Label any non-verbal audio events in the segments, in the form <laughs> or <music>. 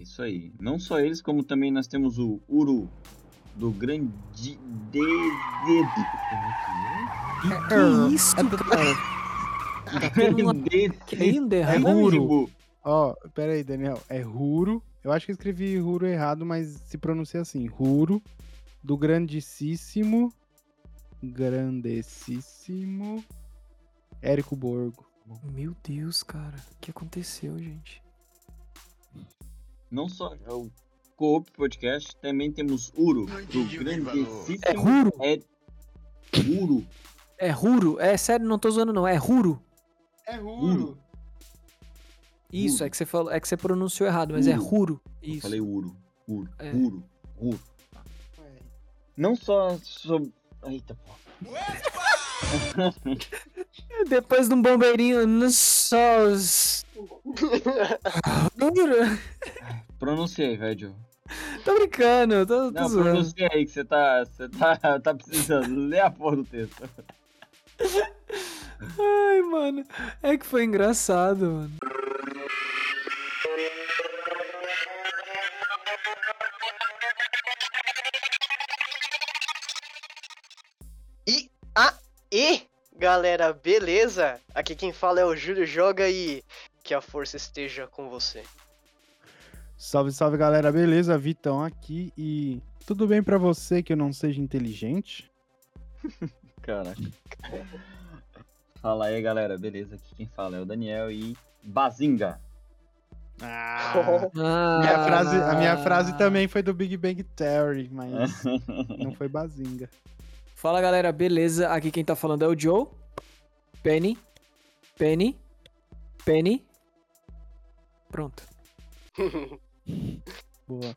Isso aí. Não só eles, como também nós temos o Uru do grande de... de... Que isso, cara? Tá tendo uma que ainda É. Ó, pera aí, Daniel. É Ruro. Eu acho que eu escrevi Ruro errado, mas se pronuncia assim. Ruro do grandíssimo, grandessíssimo Érico Borgo. Meu Deus, cara. O que aconteceu, gente? Não só é o Coop Podcast, também temos Uru do É grandíssimo Ruro? é Uru. É Ruro? É sério, não tô zoando não. É Ruro. É Ruro. Isso, Ruro. é que você falou, é que você pronunciou errado, mas é Ruro. Ruro. Eu Isso. falei Uru. Uru. É. Uru. Uru. Não só sobre. Eita, pô. <laughs> Depois de um bombeirinho no sós. Pronunciei, velho. Tô brincando, tô, tô Não, zoando. pronunciei aí que você tá, você tá, <laughs> tá precisando. Lê a porra do texto. Ai, mano. É que foi engraçado, mano. E aí, galera, beleza? Aqui quem fala é o Júlio Joga e que a força esteja com você. Salve, salve galera, beleza? Vitão aqui e tudo bem pra você que eu não seja inteligente? <laughs> Caraca. Fala aí, galera. Beleza? Aqui quem fala é o Daniel e Bazinga. Ah, Ah, minha frase, a minha frase também foi do Big Bang Theory, mas <laughs> não foi bazinga. Fala galera, beleza? Aqui quem tá falando é o Joe. Penny. Penny. Penny. Pronto. <laughs> Boa.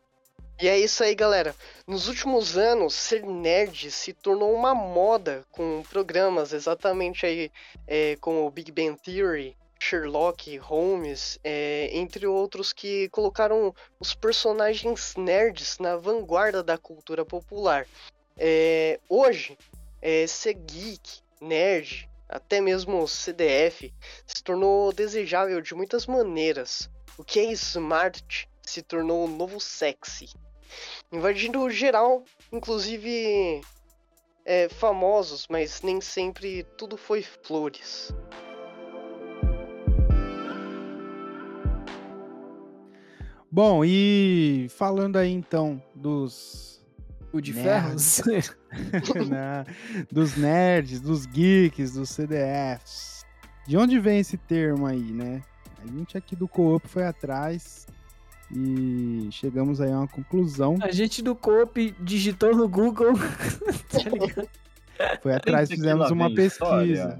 E é isso aí, galera. Nos últimos anos, ser nerd se tornou uma moda com programas exatamente aí é, como o Big Bang Theory, Sherlock Holmes, é, entre outros que colocaram os personagens nerds na vanguarda da cultura popular. É, hoje, é, ser geek, nerd, até mesmo CDF, se tornou desejável de muitas maneiras. O que é smart se tornou o novo sexy invadindo geral, inclusive é, famosos, mas nem sempre tudo foi flores. Bom, e falando aí então dos O de Nerds. <laughs> ferros. dos nerds, dos geeks, dos CDFs. De onde vem esse termo aí, né? A gente aqui do Coop foi atrás e chegamos aí a uma conclusão. A gente do Coop digitou no Google. <laughs> tá <laughs> ligado? Foi atrás, fizemos uma pesquisa. história.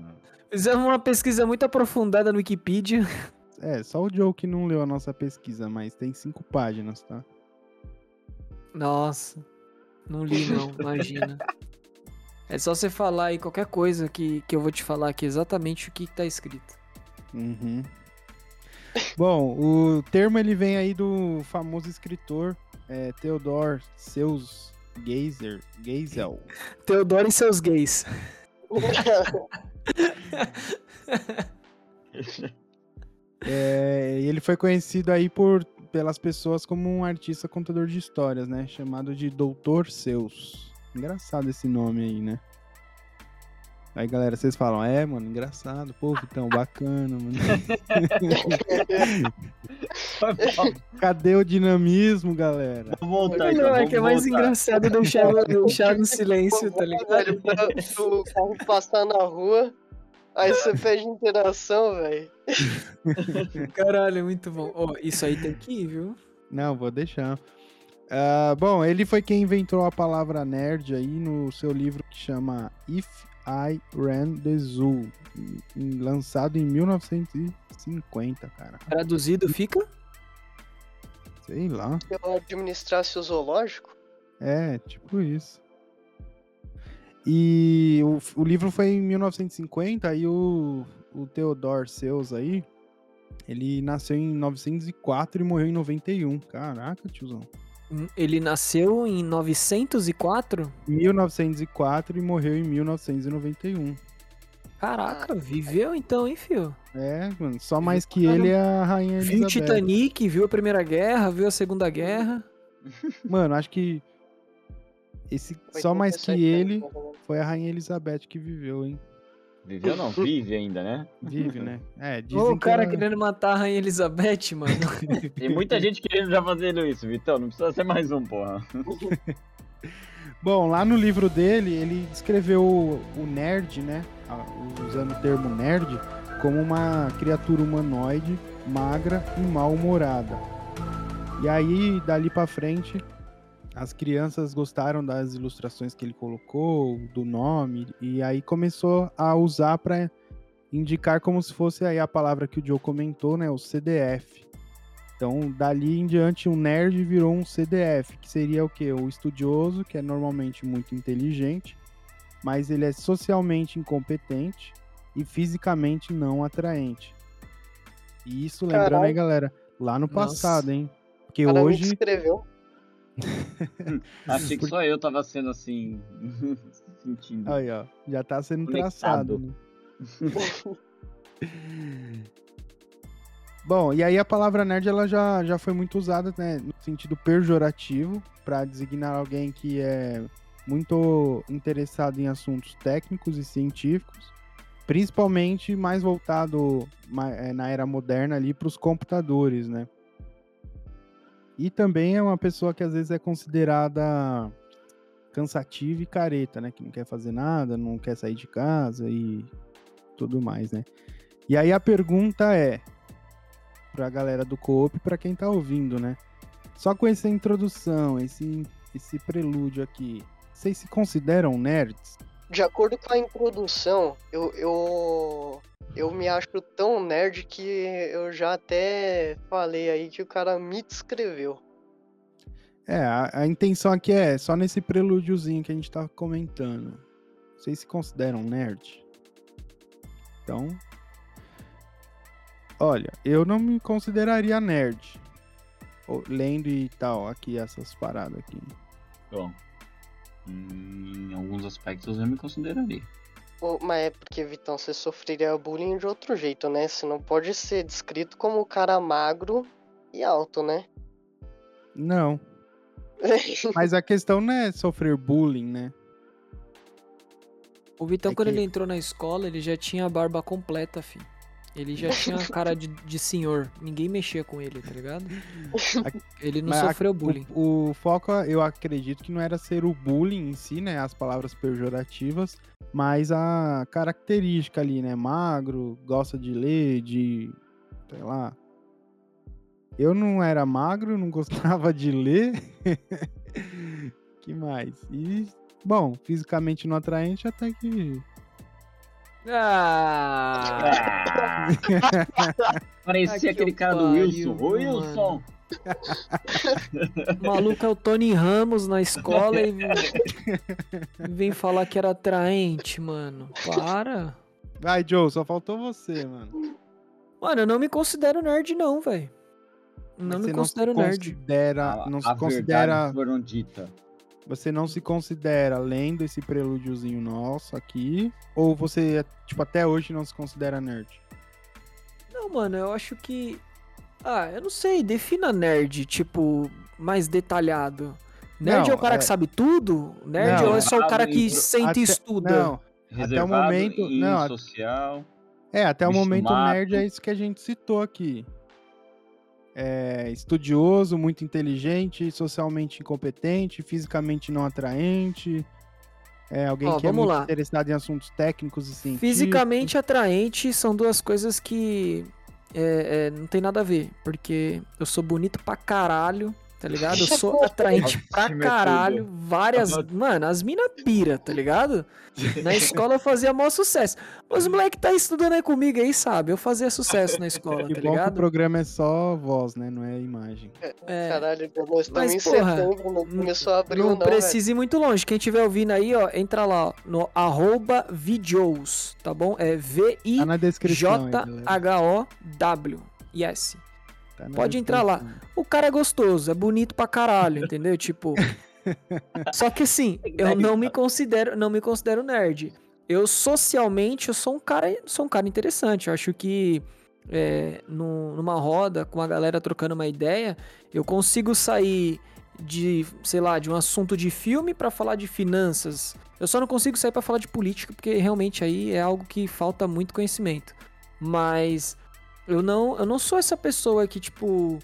Fizemos uma pesquisa muito aprofundada no Wikipedia. É, só o Joe que não leu a nossa pesquisa, mas tem cinco páginas, tá? Nossa. Não li não, <laughs> imagina. É só você falar aí qualquer coisa que, que eu vou te falar aqui exatamente o que, que tá escrito. Uhum. Bom, o termo ele vem aí do famoso escritor é, Theodor Seus Geisel. Geisel. Teodoro e seus gays. É, e ele foi conhecido aí por, pelas pessoas como um artista contador de histórias, né? Chamado de Doutor Seus. Engraçado esse nome aí, né? Aí, galera, vocês falam, é, mano, engraçado, pô, Vitão, bacana, mano. <laughs> Cadê o dinamismo, galera? Vamos voltar, Não, então. é que é mais voltar. engraçado deixar, <laughs> deixar no silêncio, tá ligado? Tu carro passar na rua, aí você pede interação, velho. <laughs> Caralho, é muito bom. Ó, isso aí tem que ir, viu? Não, vou deixar. Ah, bom, ele foi quem inventou a palavra nerd aí no seu livro que chama If I Ran the Zoo, lançado em 1950, cara. Traduzido fica? Sei lá. Se eu administrasse o zoológico, É, tipo isso. E o, o livro foi em 1950 e o, o Theodor Seuss aí, ele nasceu em 904 e morreu em 91. Caraca, tiozão. Ele nasceu em 904? 1904 e morreu em 1991. Caraca, viveu então, hein, fio? É, mano, só mais que ele é a rainha Viu o Elizabeth. Titanic, viu a Primeira Guerra, viu a Segunda Guerra. <laughs> Mano, acho que esse só mais que 87 ele foi a rainha Elizabeth que viveu, hein? Viveu não, <laughs> vive ainda, né? Vive, né? É, dizem o que cara ela- querendo matar a Rainha Elizabeth, mano. <laughs> Tem muita gente querendo já fazendo isso, Vitão. Não precisa ser mais um, porra. <laughs> Bom, lá no livro dele, ele descreveu o, nerd, né? Usando o termo nerd, como uma criatura humanoide, magra e mal-humorada. E aí, dali pra frente, as crianças gostaram das ilustrações que ele colocou, do nome, e aí começou a usar para indicar como se fosse aí a palavra que o Joe comentou, né? O CDF. Então, dali em diante, um nerd virou um CDF, que seria o quê? O estudioso, que é normalmente muito inteligente, mas ele é socialmente incompetente e fisicamente não atraente. E isso, lembrando aí, galera, lá no Nossa. passado, hein? Porque cara hoje. descreveu. <laughs> Achei que só eu tava sendo assim. <laughs> sentindo. Aí, ó, já tá sendo Conectado. traçado. Né? Bom, e aí a palavra nerd ela já, já foi muito usada né, no sentido pejorativo para designar alguém que é muito interessado em assuntos técnicos e científicos, principalmente mais voltado eh, na era moderna ali para os computadores, né? E também é uma pessoa que às vezes é considerada cansativa e careta, né? Que não quer fazer nada, não quer sair de casa e tudo mais, né? E aí a pergunta é pra galera do Coop, pra quem tá ouvindo, né? Só com essa introdução, esse, esse prelúdio aqui, vocês se consideram nerds? De acordo com a introdução, eu, eu, eu me acho tão nerd que eu já até falei aí que o cara me descreveu. É, a, a intenção aqui é só nesse prelúdiozinho que a gente tá comentando. Vocês se consideram nerd? Então. Olha, eu não me consideraria nerd. Lendo e tal, aqui, essas paradas aqui. Bom, em alguns aspectos eu me consideraria. Mas é porque, Vitão, você sofreria bullying de outro jeito, né? Você não pode ser descrito como um cara magro e alto, né? Não. <laughs> Mas a questão não é sofrer bullying, né? O Vitão, É quando que- ele entrou na escola, ele já tinha a barba completa, filho. Ele já <laughs> tinha a cara de, de senhor. Ninguém mexia com ele, tá ligado? <laughs> Ele não Mas a- sofreu bullying. O, o foco, eu acredito que não era ser o bullying em si, né? As palavras pejorativas, mas a característica ali, né? Magro, gosta de ler, de. sei lá. Eu não era magro, não <laughs> gostava de ler. que mais? E, bom, fisicamente não atraente até que. Ah! <laughs> Parecia Ai, que aquele cara do pariu, Wilson. Ô, Wilson! O maluco é o Tony Ramos na escola e <laughs> vem falar que era atraente, mano. Para. Vai, Joe, só faltou você, mano. Mano, eu não me considero nerd, não, velho. Não Você me considero se nerd. Considera, não a se considera. verdade foram dita. Você não se considera lendo esse prelúdiozinho nosso aqui? Ou você, tipo, até hoje não se considera nerd? Não, mano, eu acho que. Ah, eu não sei, defina nerd, tipo, mais detalhado. Nerd Não, é o cara é- que sabe tudo? Nerd Não, ou é só o cara que até- senta e estuda? Não, Reservado, momento- em não, social. é, até o momento mato. nerd é isso que a gente citou aqui. É estudioso, muito inteligente, socialmente incompetente, fisicamente não atraente. É alguém Ó, que é muito lá. interessado em assuntos técnicos e científicos. Fisicamente atraente são duas coisas que é, é, não tem nada a ver. Porque eu sou bonito pra caralho, tá ligado? Eu sou atraente pra é caralho. Várias. Auto- Mano, as mina pira, tá ligado? Na escola eu fazia maior sucesso. Os moleque tá estudando aí comigo aí, sabe? Eu fazia sucesso na escola, Que tá bom que o ligado? programa é só voz, né? Não é imagem. É, Caralho, nós Mas, estamos em setembro, não começou a abrir não não, precisa ir muito longe. Quem estiver ouvindo aí, ó, entra lá, ó, no arroba videos, tá bom? É V-I Tá. Yes. Tá na pode entrar lá. O cara é gostoso, é bonito pra caralho, entendeu? Tipo. <laughs> Só que assim, eu não me considero, não me considero nerd. eu socialmente eu sou um cara, sou um cara interessante. Eu acho que é, num- numa roda com a galera trocando uma ideia, eu consigo sair de, sei lá, de um assunto de filme pra falar de finanças. Eu só não consigo sair pra falar de política porque realmente aí é algo que falta muito conhecimento. Mas eu não, eu não sou essa pessoa que tipo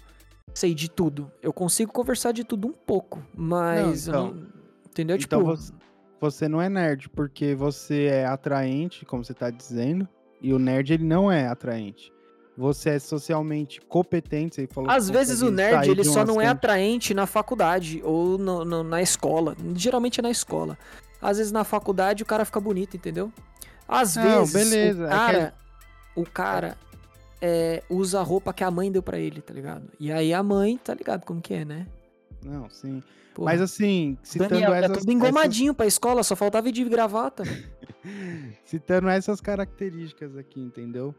sei de tudo. Eu consigo conversar de tudo um pouco, mas eu então- não- entendeu? Então tipo, você, você não é nerd, porque você é atraente, como você tá dizendo, e o nerd ele não é atraente. Você é socialmente competente, você falou Às que vezes o nerd ele um só não é atraente na faculdade ou no- no- na escola. Geralmente é na escola. Às vezes na faculdade o cara fica bonito, entendeu? Às Não, vezes beleza, é o que cara, o cara é, usa a roupa que a mãe deu pra ele, tá ligado? E aí a mãe, tá ligado como que é, né? Não, sim. Porra. Mas assim, citando Daniel, é essas, tudo engomadinho pra escola, só faltava ir de gravata. essas- <laughs> citando essas características aqui, entendeu?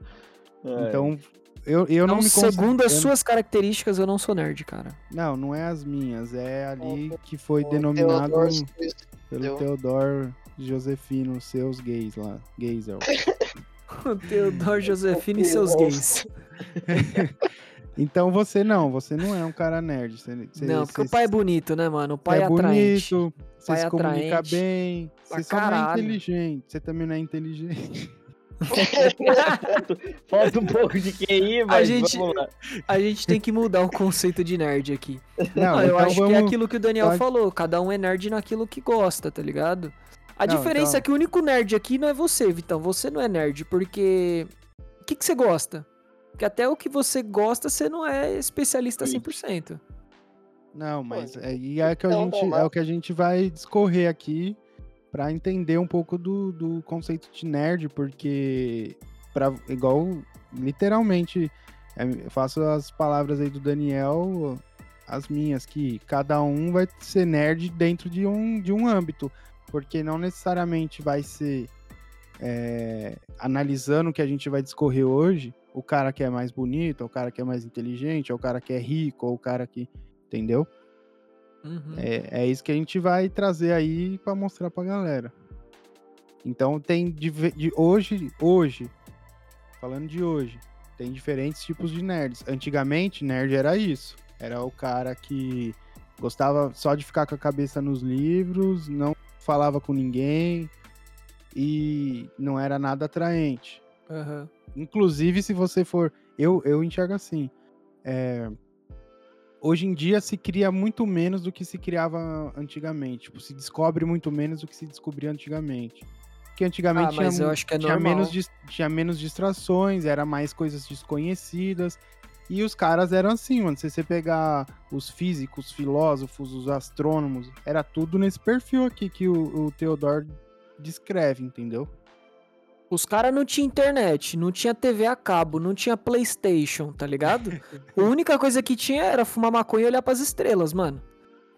É, Então, eu, eu não Então, me segundo as suas características, eu não sou nerd, cara. Não, não é as minhas, é ali que foi O denominado Theodore Swift. pelo deu. Theodor Josefino, seus gays lá, gaysel. O <laughs> Teodoro Josefino e seus gays. <laughs> Então você não, você não é um cara nerd. Você, você- não, porque você- o pai é bonito, né, mano? O pai é, é atraente. bonito, você Pai se comunica atraente. bem, você só não é inteligente. Você também não é inteligente. <laughs> <laughs> Falta um pouco de QI, mas gente- vamos lá. A gente tem que mudar o conceito de nerd aqui. Não, Ah, eu então acho que é vamos- aquilo que o Daniel pode- falou. Cada um é nerd naquilo que gosta, tá ligado? A Não, diferença então- é que o único nerd aqui não é você, Vitão. Você não é nerd, porque. O que, que você gosta? Porque até o que você gosta, você não é especialista 100%. Não, mas é, e é, que a então, gente, é o que a gente vai discorrer aqui pra entender um pouco do, do conceito de nerd, porque pra, igual literalmente é, eu faço as palavras aí do Daniel, as minhas, que cada um vai ser nerd dentro de um, de um âmbito, porque não necessariamente vai ser é, analisando o que a gente vai discorrer hoje, o cara que é mais bonito, o cara que é mais inteligente, o cara que é rico, ou o cara que. Entendeu? Uhum. É, é isso que a gente vai trazer aí pra mostrar pra galera. Então tem de, de hoje, hoje, falando de hoje, tem diferentes tipos de nerds. Antigamente, nerd era isso. Era o cara que gostava só de ficar com a cabeça nos livros, não falava com ninguém e não era nada atraente. Aham. Inclusive, se você for. Eu, eu enxergo assim. é, hoje em dia se cria muito menos do que se criava antigamente. Tipo, se descobre muito menos do que se descobria antigamente. Porque antigamente Ah, tinha, eu mu- acho que é tinha, menos, tinha menos distrações, era mais coisas desconhecidas. E os caras eram assim, mano. Se você pegar os físicos, os filósofos, os astrônomos, era tudo nesse perfil aqui que o, o Theodor descreve, entendeu? Os caras não tinham internet, não tinha TV a cabo, não tinha Playstation, tá ligado? <laughs> a única coisa que tinha era fumar maconha e olhar pras estrelas, mano.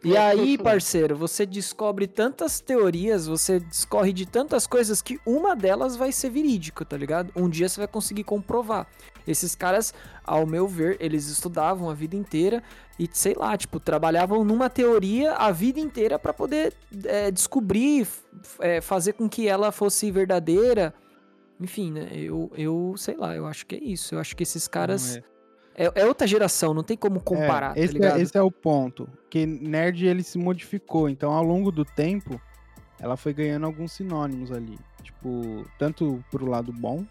E <laughs> aí, parceiro, você descobre tantas teorias, você discorre de tantas coisas que uma delas vai ser verídica, tá ligado? Um dia você vai conseguir comprovar. Esses caras, ao meu ver, eles estudavam a vida inteira e, sei lá, tipo, trabalhavam numa teoria a vida inteira pra poder é, descobrir, é, fazer com que ela fosse verdadeira. Enfim, né? Eu, eu sei lá, eu acho que é isso. Eu acho que esses caras. É. É, outra geração, não tem como comparar, É, esse, tá é, esse é o ponto. Que nerd ele se modificou. Então, ao longo do tempo, ela foi ganhando alguns sinônimos ali. Tipo, tanto pro lado bom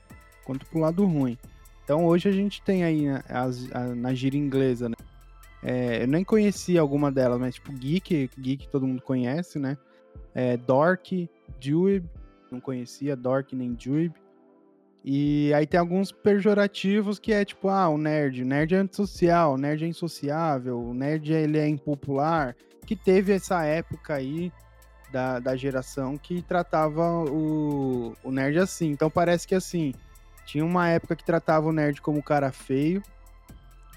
quanto pro lado ruim. Então, hoje a gente tem aí né, as, a- na gíria inglesa, né? É, eu nem conhecia alguma delas, mas tipo, geek, geek todo mundo conhece, né? É, dork, dweeb, não conhecia dork nem dweeb. E aí tem alguns pejorativos que é tipo, ah, o nerd, o nerd é antissocial, o nerd é insociável, o nerd ele é impopular, que teve essa época aí da, da geração que tratava o, o nerd assim. Então parece que assim, tinha uma época que tratava o nerd como cara feio,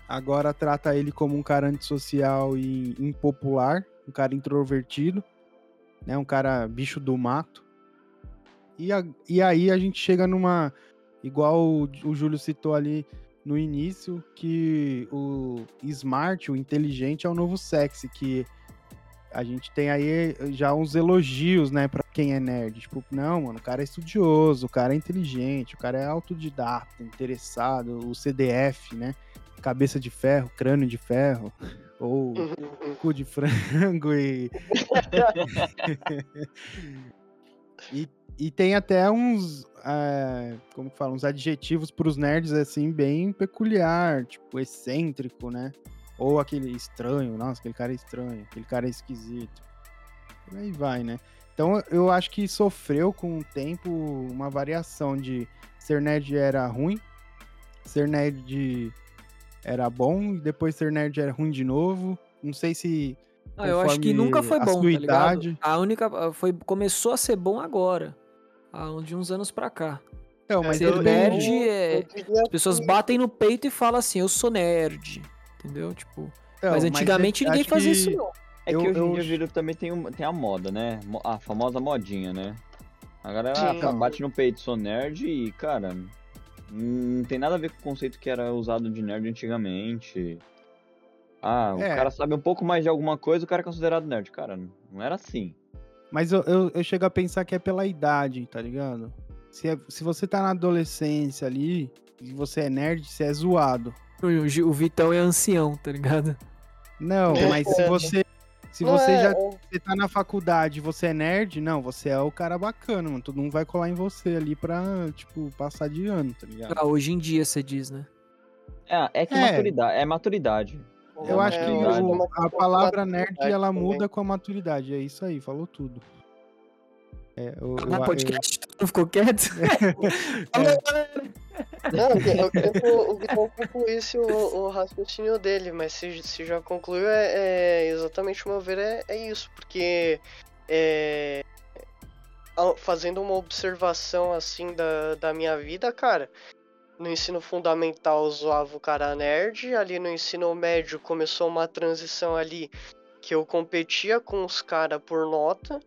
agora trata ele como um cara antissocial e impopular, um cara introvertido, né, um cara bicho do mato. E, a- e aí a gente chega numa igual o, o Júlio citou ali no início, que o smart, o inteligente, é o novo sexy, que a gente tem aí já uns elogios, né, pra quem é nerd. Tipo, não, mano, o cara é estudioso, o cara é inteligente, o cara é autodidata, interessado, o CDF, né? Cabeça de ferro, crânio de ferro, ou Uhum. cu de <laughs> frango e. <laughs> <laughs> e, e tem até uns. É, como que fala? Uns adjetivos pros nerds, assim, bem peculiar, tipo, excêntrico, né? Ou aquele estranho, nossa, aquele cara é estranho, aquele cara é esquisito. Por aí vai, né? Então eu acho que sofreu com o tempo uma variação de ser nerd era ruim, ser nerd era bom, e depois ser nerd era ruim de novo. Não sei se Ah, eu acho que nunca foi bom, tá ligado? idade. A única foi começou a ser bom agora, de uns anos pra cá. Não, mas Ser ele nerd é- As pessoas que- batem no peito e falam assim, eu sou nerd, entendeu? Tipo, Então, mas antigamente ninguém acho fazia que- isso não. É Eu- que hoje eu- em dia eu viro também tem, uma, tem a moda, né? A famosa modinha, né? A galera Sim. ah, bate no peito, sou nerd e, cara, não tem nada a ver com o conceito que era usado de nerd antigamente. Ah, o É. cara sabe um pouco mais de alguma coisa, o cara é considerado nerd. Cara, não era assim. Mas eu, eu, eu chego a pensar que é pela idade, tá ligado? Se, é- se você tá na adolescência ali, e você é nerd, você é zoado. O, o Vitão é ancião, tá ligado? Não, É. mas se você. Se Não, você é, já é, você tá na faculdade e você é nerd, não, você é o cara bacana, mano. Todo mundo vai colar em você ali pra, tipo, passar de ano, tá ligado? Ah, hoje em dia você diz, né? É, é que É. maturidade, é maturidade. Eu acho que eu o- a palavra nerd ela muda com a maturidade. É isso aí, falou tudo. É, eu, eu- Na eu- podcast, tu não ficou quieto? <laughs> Galera! Não, eu queria que o o Vitão concluísse o, o raciocínio dele, mas se, se já concluiu, é, é exatamente o meu ver, é, é isso, porque é, fazendo uma observação assim da, da minha vida, cara, no ensino fundamental eu zoava o cara nerd, ali no ensino médio começou uma transição ali que eu competia com os caras por nota,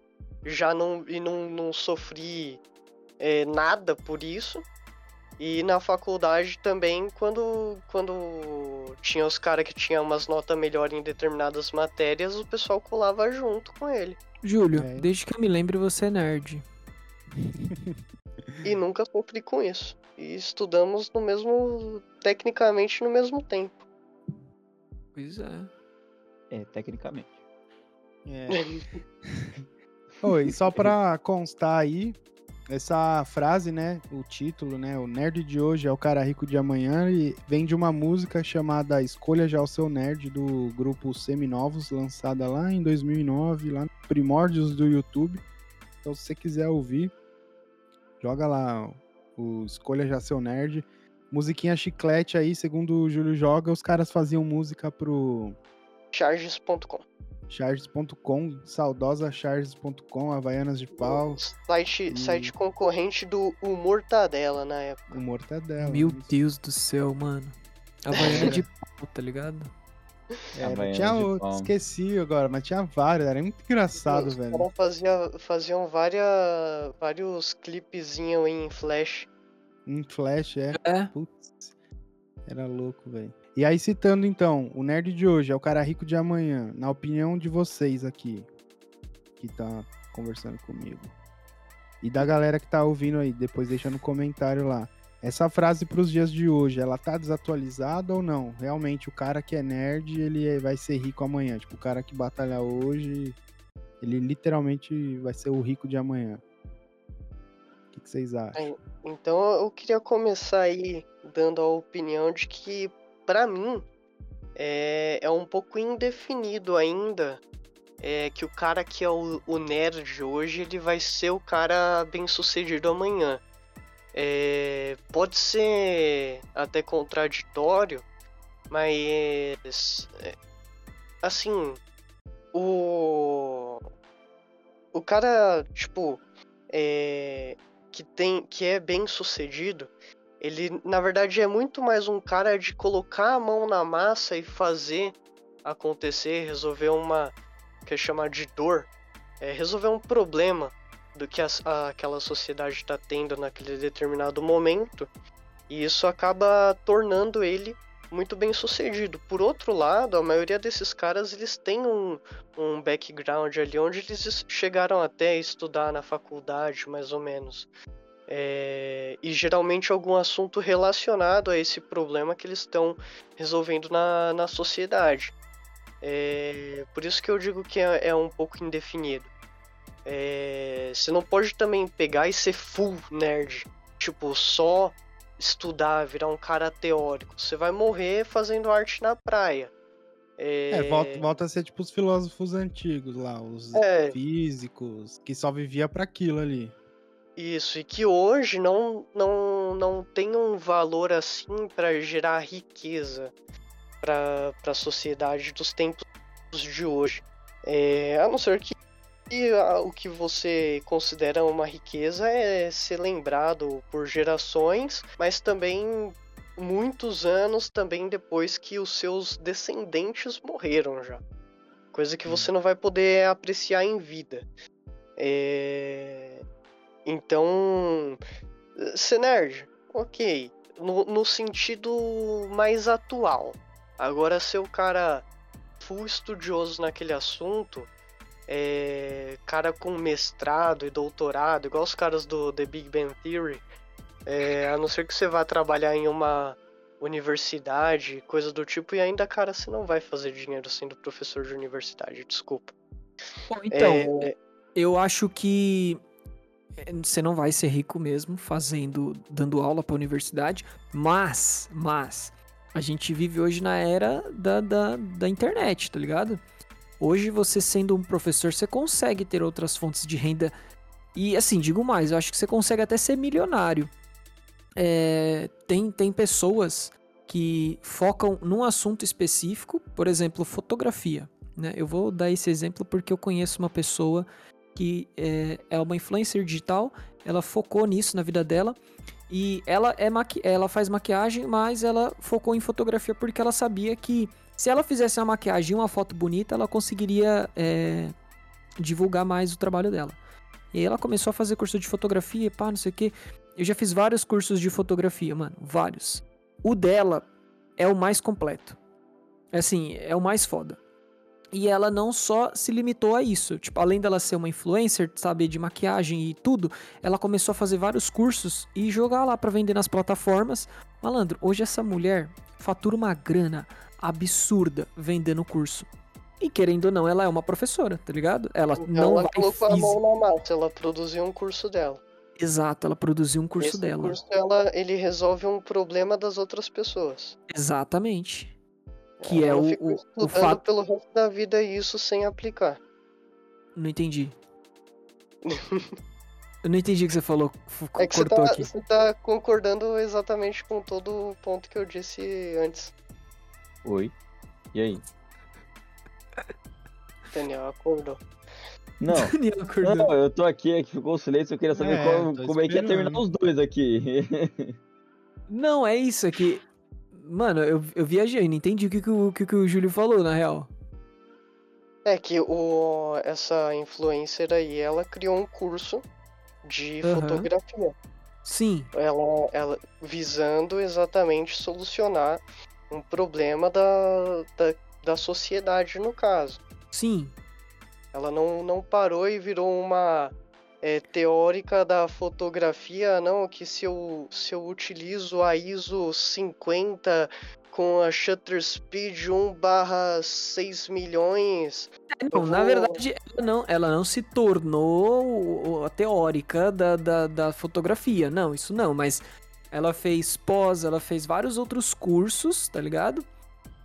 já não, e não, não sofri é, nada por isso. E na faculdade também, quando, quando tinha os caras que tinham umas notas melhores em determinadas matérias, o pessoal colava junto com ele. Júlio, É. desde que eu me lembre, você é nerd. <laughs> E nunca sofri com isso. E estudamos no mesmo. tecnicamente no mesmo tempo. Pois é. É, tecnicamente. É. <laughs> Oi, só pra constar aí, essa frase, né, o título, né, o nerd de hoje é o cara rico de amanhã e vem de uma música chamada Escolha Já o Seu Nerd do grupo Seminovos, lançada lá em 2009, lá no primórdios do YouTube. Então se você quiser ouvir, joga lá o Escolha Já Seu Nerd. Musiquinha chiclete aí, segundo o Júlio Joga, os caras faziam música pro Charges.com. Charges.com, saudosa Charges.com, Havaianas de Pau, Site, E- site concorrente do Mortadela na época. o Mortadela. Meu isso. Deus do céu, mano. Havaiana <laughs> de pau, tá ligado? Era, Havaianas tinha de outro, esqueci agora, mas tinha vários, era muito engraçado, Os velho. caras fazia, faziam várias, vários clipezinhos em flash. Em Flash, é. É. Putz, era louco, velho. E aí, citando então, o nerd de hoje é o cara rico de amanhã, na opinião de vocês aqui, que tá conversando comigo. E da galera que tá ouvindo aí, depois deixa no comentário lá. Essa frase pros dias de hoje, ela tá desatualizada ou não? Realmente, o cara que é nerd, ele é- vai ser rico amanhã. Tipo, o cara que batalha hoje, ele literalmente vai ser o rico de amanhã. O que, que vocês acham? Então eu queria começar aí dando a opinião de que, pra mim, é, é um pouco indefinido ainda é, que o cara que é o, o nerd hoje, ele vai ser o cara bem sucedido amanhã. É, pode ser até contraditório, mas é, assim, o o cara, tipo, é, que tem que é bem sucedido, ele na verdade é muito mais um cara de colocar a mão na massa e fazer acontecer, resolver uma que é de dor, é, resolver um problema do que as- a- aquela sociedade está tendo naquele determinado momento, e isso acaba tornando ele muito bem sucedido. Por outro lado, a maioria desses caras eles têm um, um background ali onde eles chegaram até a estudar na faculdade, mais ou menos. É, e geralmente algum assunto relacionado a esse problema que eles estão resolvendo na, na sociedade. É, por isso que eu digo que é, é um pouco indefinido. É, você não pode também pegar e ser full nerd. Tipo, só estudar, virar um cara teórico. Você vai morrer fazendo arte na praia. É, É, volta, volta a ser tipo os filósofos antigos lá, os É. físicos, que só vivia pra aquilo ali. Isso, e que hoje não, não, não tem um valor assim para gerar riqueza para a sociedade dos tempos de hoje. É, a não ser que e, ah, o que você considera uma riqueza é ser lembrado por gerações, mas também muitos anos também depois que os seus descendentes morreram já. Coisa que você não vai poder apreciar em vida. É... Então, ser nerd, ok. No, no sentido mais atual. Agora, ser o cara full estudioso naquele assunto, é, cara com mestrado e doutorado, igual os caras do The Big Bang Theory, é, a não ser que você vá trabalhar em uma universidade, coisa do tipo, e ainda, cara, você não vai fazer dinheiro sendo professor de universidade, desculpa. Bom, então, É, eu acho que eh, você não vai ser rico mesmo fazendo, dando aula pra universidade, mas, mas, a gente vive hoje na era da, da, da internet, tá ligado? Hoje você sendo um professor, você consegue ter outras fontes de renda. E assim, digo mais, eu acho que você consegue até ser milionário. É, tem, tem pessoas que focam num assunto específico, por exemplo, fotografia. Né? Eu vou dar esse exemplo porque eu conheço uma pessoa que é, é uma influencer digital, ela focou nisso na vida dela e ela é maqui ela faz maquiagem, mas ela focou em fotografia porque ela sabia que se ela fizesse uma maquiagem e uma foto bonita, ela conseguiria é, divulgar mais o trabalho dela. E aí ela começou a fazer curso de fotografia, pá, não sei o que. Eu já fiz vários cursos de fotografia, mano, vários. O dela é o mais completo. Assim, é o mais foda. E ela não só se limitou a isso. Tipo, além dela ser uma influencer, saber de maquiagem e tudo, ela começou a fazer vários cursos e jogar lá pra vender nas plataformas. Malandro, hoje essa mulher fatura uma grana absurda vendendo curso. E querendo ou não, ela é uma professora, tá ligado? Ela então não ela vai colocou a mão na massa, ela produziu um curso dela. Exato, ela produziu um curso Esse dela. curso dela, ele resolve um problema das outras pessoas. Exatamente. Que Ela é o, o, o fato. pelo resto da vida isso sem aplicar. Não entendi. <laughs> Eu não entendi o que você falou. É que você tá, aqui. você tá concordando exatamente com todo o ponto que eu disse antes, Oi. E aí? Daniel. Acordou. Não. <laughs> Daniel acordou. Não, eu tô aqui, é que ficou o silêncio, eu queria saber É, qual- como é que ia terminar os dois aqui. <laughs> Não, é isso aqui. Mano, eu, eu viajei, não entendi o que, que, o, que, que o Júlio falou, na real. É que o, essa influencer aí, ela criou um curso de Aham. fotografia. Sim, Ela, ela visando exatamente solucionar um problema da, da, da sociedade, no caso. sim. Ela não, não parou e virou uma é, teórica da fotografia, não, que se eu, se eu utilizo a ISO 50 com a shutter speed 1 barra 6 milhões, Não, Eu na vou- verdade, ela não, ela não se tornou a teórica da, da, da fotografia. Não, isso não, mas ela fez pós, ela fez vários outros cursos, tá ligado?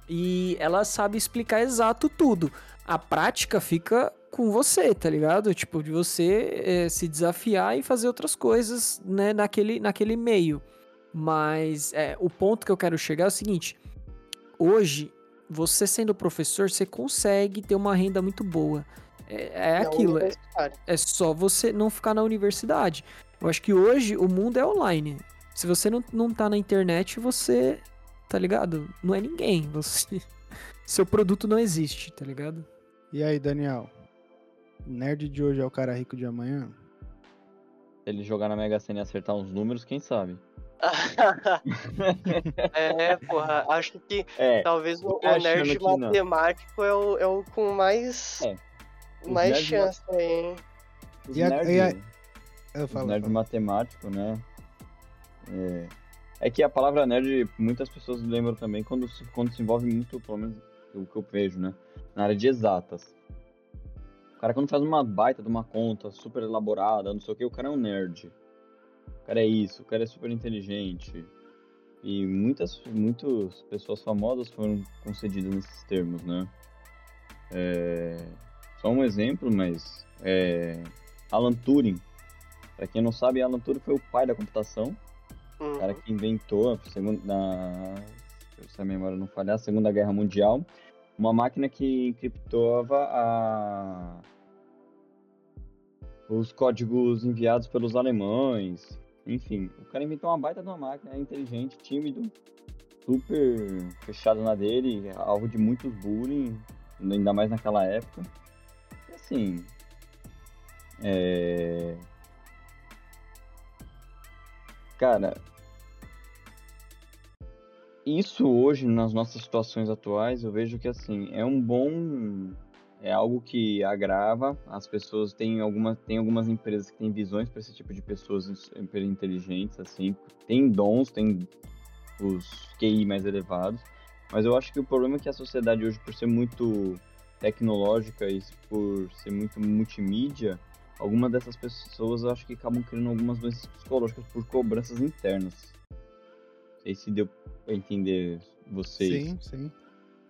E ela sabe explicar exato tudo. A prática fica com você, tá ligado? Tipo, de você eh, se desafiar e fazer outras coisas, né, naquele, naquele meio. Mas é, o ponto que eu quero chegar é o seguinte: hoje, você sendo professor, você consegue ter uma renda muito boa. É, é aquilo, é, é só você não ficar na universidade. Eu acho que hoje o mundo é online. Se você não, não tá na internet, você, tá ligado? Não é ninguém. Você, <laughs> seu produto não existe, tá ligado? E aí, Daniel? O nerd de hoje é o cara rico de amanhã? Se ele jogar na Mega Sena e acertar uns números, quem sabe? <laughs> é, porra, acho que É, talvez o, o nerd matemático é o, é o com mais, É, mais nerds chance aí, hein? os E a- e a- Eu os falo, nerds falo. matemático, né? É, é que a palavra nerd, muitas pessoas lembram também quando se, quando se envolve muito, pelo menos o que eu vejo, né? Na área de exatas. O cara quando faz uma baita de uma conta super elaborada, não sei o que, o cara é um nerd. O cara é isso, o cara é super inteligente. E muitas, muitas pessoas famosas foram concedidas nesses termos, né? É, Só um exemplo, mas é, Alan Turing. Pra quem não sabe, Alan Turing foi o pai da computação. Hum, O cara que inventou, na, se a memória não falhar, a Segunda Guerra Mundial, uma máquina que encriptava a, os códigos enviados pelos alemães. Enfim, o cara inventou uma baita de uma máquina, é inteligente, tímido, super fechado na dele, alvo de muitos bullying, ainda mais naquela época. E assim, é... Cara, isso hoje, nas nossas situações atuais, eu vejo que assim, é um bom. É algo que agrava. As pessoas têm algumas, tem algumas empresas que têm visões para esse tipo de pessoas super inteligentes, assim. Tem dons, tem os QI mais elevados. Mas eu acho que o problema é que a sociedade hoje, por ser muito tecnológica e por ser muito multimídia, algumas dessas pessoas eu acho que acabam criando algumas doenças psicológicas por cobranças internas. Sei se deu pra entender vocês. Sim, sim.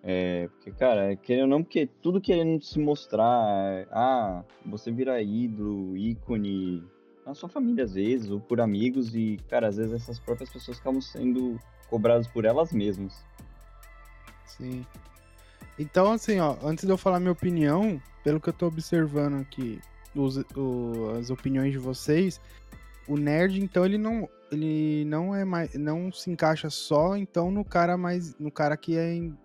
É, porque, cara, querendo ou não, porque tudo querendo se mostrar, ah, você vira ídolo, ícone, na sua família às vezes, ou por amigos, e, cara, às vezes essas próprias pessoas acabam sendo cobradas por elas mesmas. Sim. Então, assim, ó, antes de eu falar minha opinião, pelo que eu tô observando aqui, os, o- as opiniões de vocês, o nerd, então, ele não, ele não é mais, não se encaixa só, então, no cara mais, no cara que é em-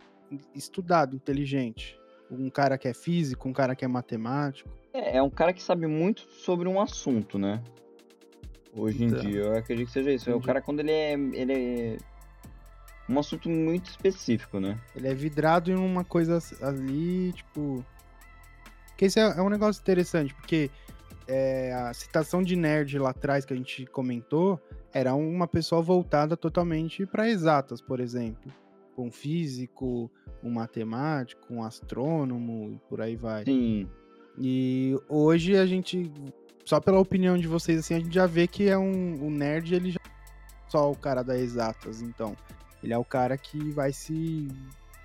estudado, inteligente. Um cara que é físico, um cara que é matemático. É, é um cara que sabe muito sobre um assunto, né? Hoje em Então. dia, eu acredito que seja isso. É o Entendi. cara quando ele é, ele é um assunto muito específico, né? Ele é vidrado em uma coisa ali, tipo. Que esse é, é um negócio interessante, porque é, a citação de nerd lá atrás que a gente comentou era uma pessoa voltada totalmente para exatas, por exemplo. Um físico, um matemático, um astrônomo e por aí vai. Sim, E hoje a gente, só pela opinião de vocês, assim, a gente já vê que é um, um nerd, ele já é só o cara das exatas, então. Ele é o cara que vai se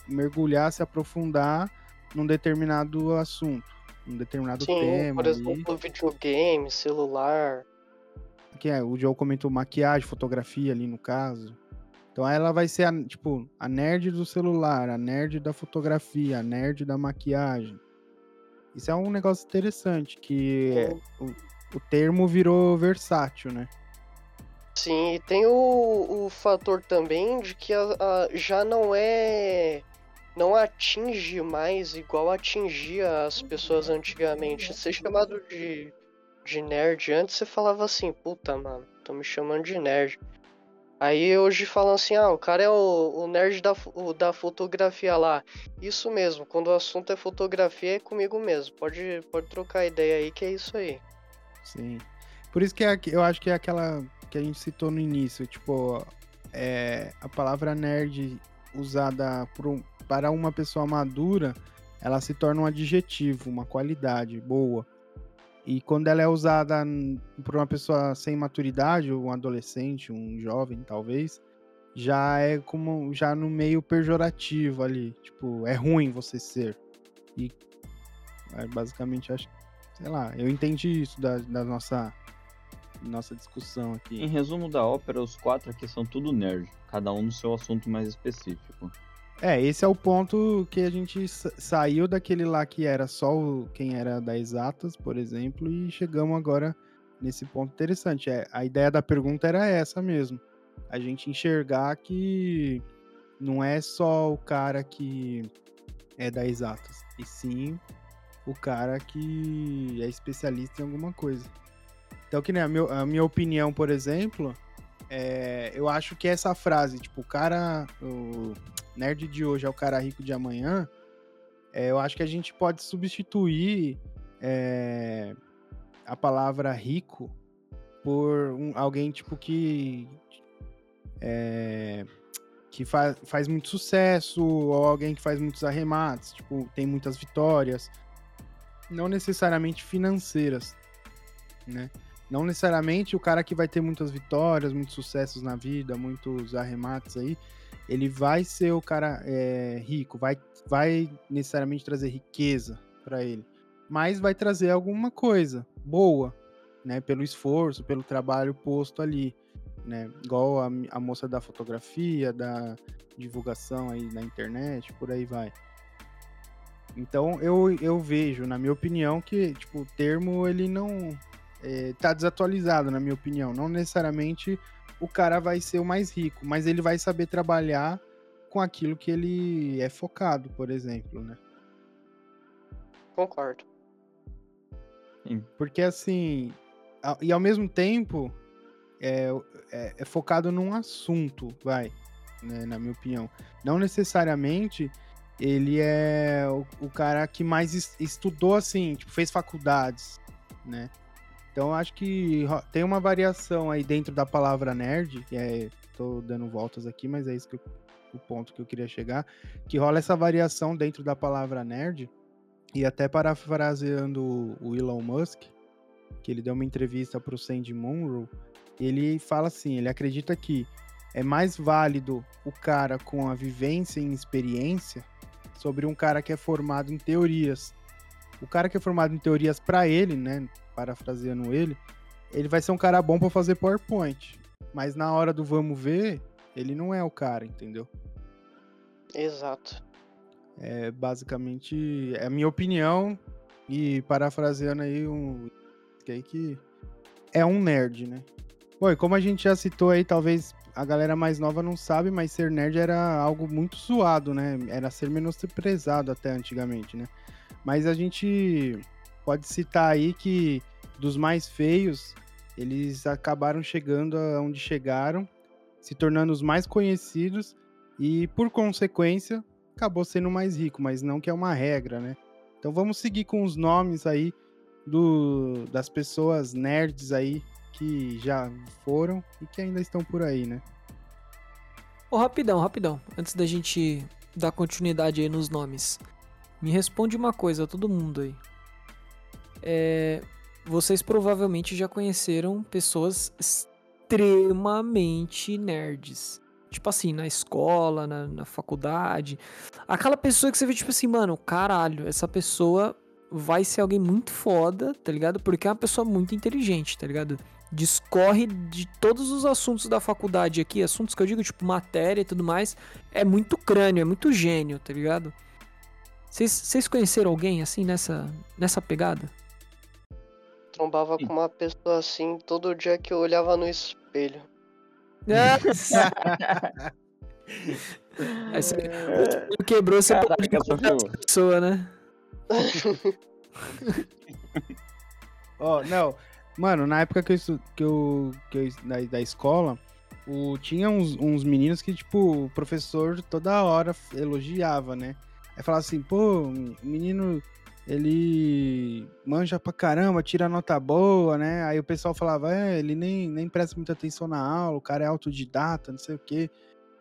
mergulhar, se aprofundar num determinado assunto, num determinado Sim, tema. por ali. exemplo, videogame, celular. que é, o Joe comentou maquiagem, fotografia ali no caso. Então ela vai ser a, tipo, a nerd do celular, a nerd da fotografia, a nerd da maquiagem. Isso é um negócio interessante, que é- o, o termo virou versátil, né? Sim, e tem o, o fator também de que a- a- já não é. Não atinge mais igual atingia as pessoas antigamente. Ser chamado de, de nerd antes, você falava assim: puta, mano, tô me chamando de nerd. Aí hoje falam assim: ah, o cara é o, o nerd da, o da fotografia lá. Isso mesmo, quando o assunto é fotografia, é comigo mesmo. Pode, pode trocar ideia aí que é isso aí. Sim. Por isso que é, eu acho que é aquela que a gente citou no início, tipo, é, a palavra nerd usada por para uma pessoa madura, ela se torna um adjetivo, uma qualidade boa. E quando ela é usada por uma pessoa sem maturidade, um adolescente, um jovem, talvez, já é como já no meio pejorativo ali, tipo, é ruim você ser. E é, basicamente acho, sei lá, eu entendi isso da, da nossa nossa discussão Em aqui. resumo da ópera, os quatro aqui são tudo nerd, cada um no seu assunto mais específico. É, esse é o ponto que a gente sa- saiu daquele lá que era só o, quem era da exatas, por exemplo, e chegamos agora nesse ponto interessante. É, a ideia da pergunta era essa mesmo. A gente enxergar que não é só o cara que é da exatas, e sim o cara que é especialista em alguma coisa. Então, que nem a, meu- a minha opinião, por exemplo, é, eu acho que essa frase, tipo, o cara, o nerd de hoje é o cara rico de amanhã, é, eu acho que a gente pode substituir é, a palavra rico por um, alguém, tipo, que é, que faz, faz muito sucesso, ou alguém que faz muitos arremates, tipo, tem muitas vitórias, não necessariamente financeiras, né? Não necessariamente o cara que vai ter muitas vitórias, muitos sucessos na vida, muitos arremates aí, ele vai ser o cara é, rico, vai, vai necessariamente trazer riqueza para ele, mas vai trazer alguma coisa boa, né? Pelo esforço, pelo trabalho posto ali né? Igual a, a moça da fotografia, da divulgação aí na internet, por aí vai. Então eu, eu vejo, na minha opinião, que tipo, o termo ele não é, tá desatualizado, na minha opinião. Não necessariamente o cara vai ser o mais rico, mas ele vai saber trabalhar com aquilo que ele é focado, por exemplo, né? Concordo. Porque assim, e ao mesmo tempo, é, é, é focado num assunto, vai, né, na minha opinião. Não necessariamente ele é o, o cara que mais est estudou assim, tipo, fez faculdades, né? Então acho que tem uma variação aí dentro da palavra nerd, que é. tô dando voltas aqui, mas é isso que eu, o ponto que eu queria chegar. Que rola essa variação dentro da palavra nerd. E até parafraseando o Elon Musk, que ele deu uma entrevista para o Sandy Munro, ele fala assim, ele acredita que é mais válido o cara com a vivência e experiência sobre um cara que é formado em teorias. O cara que é formado em teorias para ele, né, parafraseando ele, ele vai ser um cara bom para fazer PowerPoint, mas na hora do vamos ver, ele não é o cara, entendeu? Exato. É basicamente é a minha opinião e parafraseando aí um que é um nerd, né? Bom, e como a gente já citou aí, talvez a galera mais nova não sabe, mas ser nerd era algo muito zoado, né? Era ser menosprezado até antigamente, né? Mas a gente pode citar aí que dos mais feios, eles acabaram chegando aonde chegaram, se tornando os mais conhecidos e, por consequência, acabou sendo mais rico, mas não que é uma regra, né? Então vamos seguir com os nomes aí do, das pessoas nerds aí que já foram e que ainda estão por aí, né? Ô, rapidão, rapidão. Antes da gente dar continuidade aí nos nomes. Me responde uma coisa, todo mundo aí. É, vocês provavelmente já conheceram pessoas extremamente nerds. Tipo assim, na escola, na, na faculdade. Aquela pessoa que você vê, tipo assim, mano, caralho, essa pessoa vai ser alguém muito foda, tá ligado? Porque é uma pessoa muito inteligente, tá ligado? discorre de todos os assuntos da faculdade aqui, assuntos que eu digo, tipo matéria e tudo mais, é muito crânio, é muito gênio, tá ligado? Vocês conheceram alguém assim nessa, nessa pegada? Trombava com uma pessoa assim todo dia que eu olhava no espelho. <laughs> Aí <laughs> você quebrou essa pessoa, né? <laughs> Ó, oh, não, Mano, na época que eu, que eu, que eu da, da escola, o, tinha uns, uns meninos que, tipo, o professor toda hora elogiava, né? Aí falava assim, pô, o menino, ele manja pra caramba, tira nota boa, né? Aí o pessoal falava, é, ele nem, nem presta muita atenção na aula, o cara é autodidata, não sei o quê.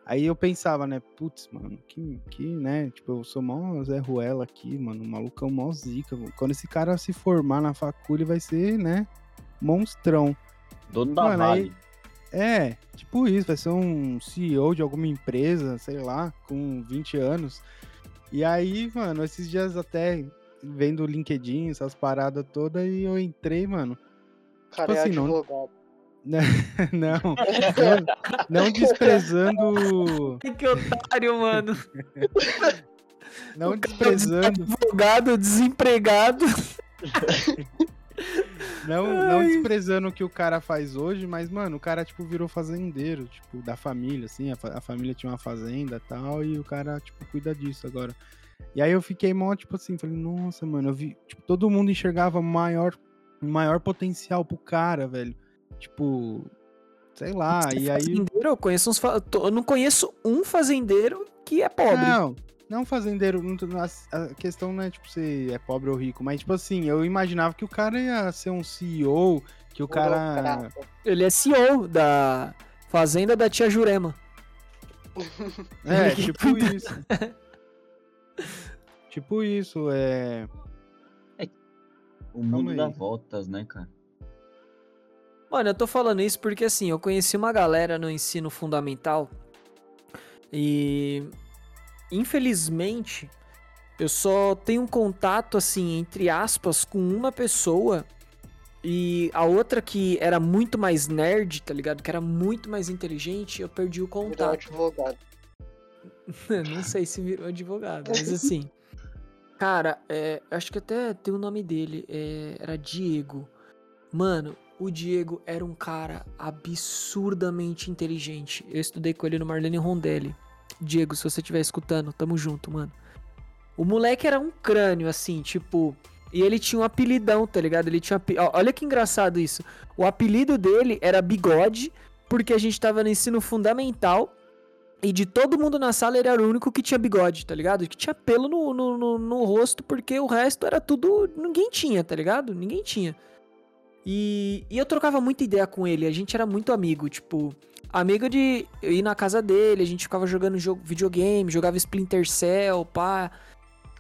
Aí eu pensava, né, putz, mano, que, que, né, tipo, eu sou mó Zé Ruela aqui, mano, o malucão mó zica, mano. Quando esse cara se formar na facul, vai ser, né, monstrão. Dono da Vale. É, tipo isso, vai ser um CEO de alguma empresa, sei lá, com 20 anos. E aí, mano, esses dias até vendo o LinkedIn, essas paradas todas, e eu entrei, mano. Cara, tipo é assim, não. <laughs> não, <laughs> não, não desprezando. <laughs> Que otário, mano. Não desprezando. Advogado, desempregado. Não, não desprezando o que o cara faz hoje, mas, mano, o cara, tipo, virou fazendeiro, tipo, da família, assim. A, a família tinha uma fazenda e tal, e o cara, tipo, cuida disso agora. E aí eu fiquei mó, tipo assim, falei, nossa, mano, eu vi, tipo, todo mundo enxergava maior, maior potencial pro cara, velho. Tipo, Sei lá, Você e aí. fazendeiro, eu conheço uns. fa- Eu não conheço um fazendeiro que é pobre. Não, não fazendeiro. não A questão não é tipo se é pobre ou rico, mas tipo assim, eu imaginava que o cara ia ser um CEO, que o cara. Ele é CEO da Fazenda da Tia Jurema. É, <laughs> tipo isso. <laughs> tipo isso, é. O mundo dá voltas, né, cara? Mano, eu tô falando isso porque assim, eu conheci uma galera no ensino fundamental e infelizmente eu só tenho um contato assim, entre aspas, com uma pessoa e a outra que era muito mais nerd, tá ligado? Que era muito mais inteligente, eu perdi o Virou contato. advogado. <laughs> Não sei se virou advogado, mas <laughs> assim. Cara, é, acho que até tem o nome dele. é, era Diego. Mano, o Diego era um cara absurdamente inteligente. Eu estudei com ele no Marlene Rondelli. Diego, se você estiver escutando, tamo junto, mano. O moleque era um crânio, assim, tipo. E ele tinha um apelidão, tá ligado? Ele tinha. ó, Olha que engraçado isso. O apelido dele era Bigode, porque a gente tava no ensino fundamental. E de todo mundo na sala, ele era o único que tinha bigode, tá ligado? Que tinha pelo no, no, no, no rosto, porque o resto era tudo. Ninguém tinha, tá ligado? Ninguém tinha. E, e eu trocava muita ideia com ele, a gente era muito amigo, tipo. Amigo de ir na casa dele, a gente ficava jogando jogo, videogame, jogava Splinter Cell, pá.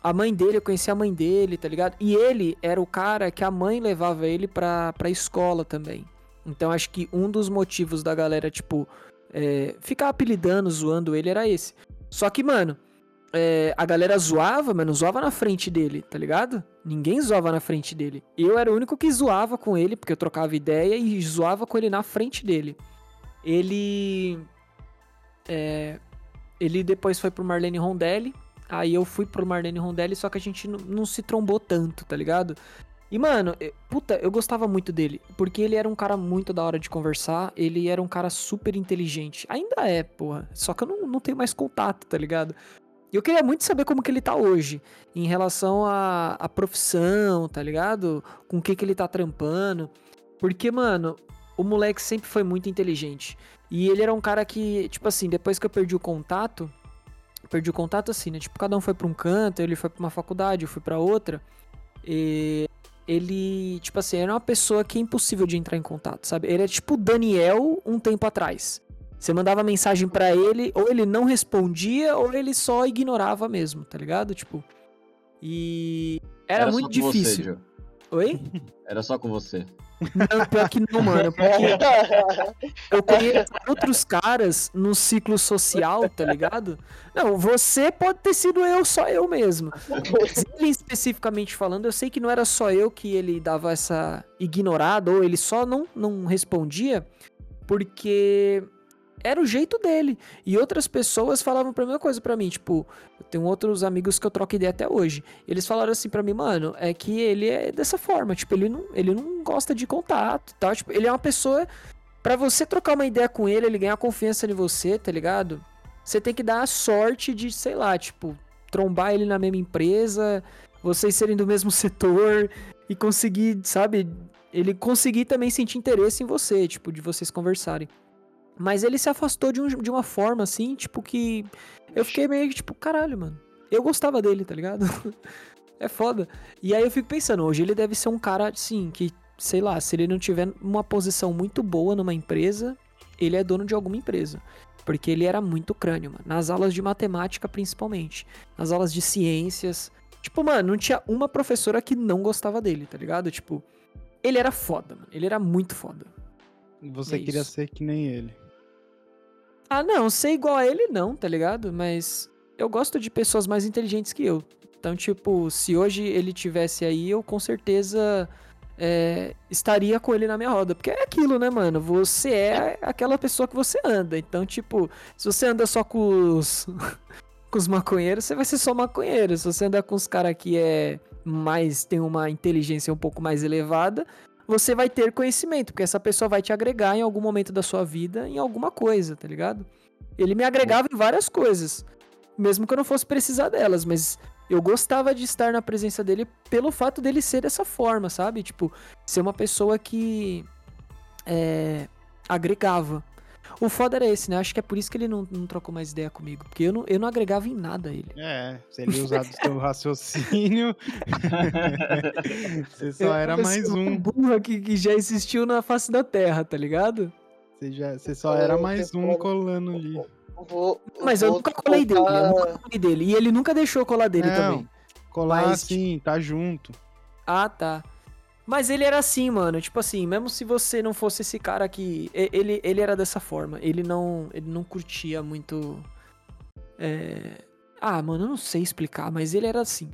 A mãe dele, eu conhecia a mãe dele, tá ligado? E ele era o cara que a mãe levava ele pra, pra escola também. Então acho que um dos motivos da galera, tipo, é, ficar apelidando, zoando ele era esse. Só que, mano, é, a galera zoava, mas não zoava na frente dele, tá ligado? Ninguém zoava na frente dele. Eu era o único que zoava com ele, porque eu trocava ideia e zoava com ele na frente dele. Ele. é, ele depois foi pro Marlene Rondelli. Aí eu fui pro Marlene Rondelli, só que a gente não, se trombou tanto, tá ligado? E, mano, puta, eu gostava muito dele. Porque ele era um cara muito da hora de conversar. Ele era um cara super inteligente. Ainda é, porra. Só que eu não, não tenho mais contato, tá ligado? E eu queria muito saber como que ele tá hoje. Em relação à, à profissão, tá ligado? Com o que que ele tá trampando. Porque, mano, o moleque sempre foi muito inteligente. E ele era um cara que, tipo assim, depois que eu perdi o contato. Perdi o contato assim, né? Tipo, cada um foi pra um canto, ele foi pra uma faculdade, eu fui pra outra. E ele, tipo assim, era uma pessoa que é impossível de entrar em contato, sabe? Ele é tipo o Daniel um tempo atrás. Você mandava mensagem pra ele, ou ele não respondia, ou ele só ignorava mesmo, tá ligado? Tipo. E era, só muito você, difícil. Joe. Oi? <laughs> Era só com você. Não, pior que não, mano. Porque eu conheço outros caras no ciclo social, tá ligado? Não, você pode ter sido eu, só eu mesmo. Mas ele especificamente falando, eu sei que não era só eu que ele dava essa ignorada, ou ele só não, não respondia, porque era o jeito dele. E outras pessoas falavam pra mesma coisa pra mim, tipo, eu tenho outros amigos que eu troco ideia até hoje. Eles falaram assim pra mim, mano, é que ele é dessa forma, tipo, ele não, ele não gosta de contato, tal, tipo, ele é uma pessoa Pra você trocar uma ideia com ele, ele ganhar confiança em você, tá ligado? Você tem que dar a sorte de, sei lá, tipo, trombar ele na mesma empresa, vocês serem do mesmo <laughs> setor e conseguir, sabe, ele conseguir também sentir interesse em você, tipo, de vocês conversarem. Mas ele se afastou de, um- de uma forma assim, tipo, que eu fiquei meio que, tipo, caralho, mano. Eu gostava dele, tá ligado? <laughs> é foda. E aí eu fico pensando, hoje ele deve ser um cara, assim, que, sei lá, se ele não tiver uma posição muito boa numa empresa, ele é dono de alguma empresa. Porque ele era muito crânio, mano. Nas aulas de matemática, principalmente. Nas aulas de ciências. Tipo, mano, não tinha uma professora que não gostava dele, tá ligado? Tipo, ele era foda, mano. Ele era muito foda. Você É queria isso. ser que nem ele. Ah, não, ser igual a ele não, tá ligado? Mas eu gosto de pessoas mais inteligentes que eu. Então, tipo, se hoje ele tivesse aí, eu com certeza é, estaria com ele na minha roda. Porque é aquilo, né, mano? Você é aquela pessoa que você anda. Então, tipo, se você anda só com os, <laughs> com os maconheiros, você vai ser só maconheiro. Se você andar com os caras que é mais, tem uma inteligência um pouco mais elevada, você vai ter conhecimento, porque essa pessoa vai te agregar em algum momento da sua vida em alguma coisa, tá ligado? Ele me agregava em várias coisas, mesmo que eu não fosse precisar delas, mas eu gostava de estar na presença dele pelo fato dele ser dessa forma, sabe? Tipo, ser uma pessoa que é, agregava. O foda era esse, né? Acho que é por isso que ele não, não trocou mais ideia comigo. Porque eu não, eu não agregava em nada a ele. É, se ele usar do seu raciocínio, <laughs> você só Eu era era mais um. burra que, que já existiu na face da terra, tá ligado? Você, já, você só era o mais um colando ali. Vou, Mas eu nunca colei dele, eu nunca colei dele. E ele nunca deixou colar dele Não, também. Colar Mas, assim, tá junto. Ah, tá. Mas ele era assim, mano. Tipo assim, mesmo se você não fosse esse cara que. Ele, ele era dessa forma. Ele não. Ele não curtia muito. É... Ah, mano, eu não sei explicar, mas ele era assim.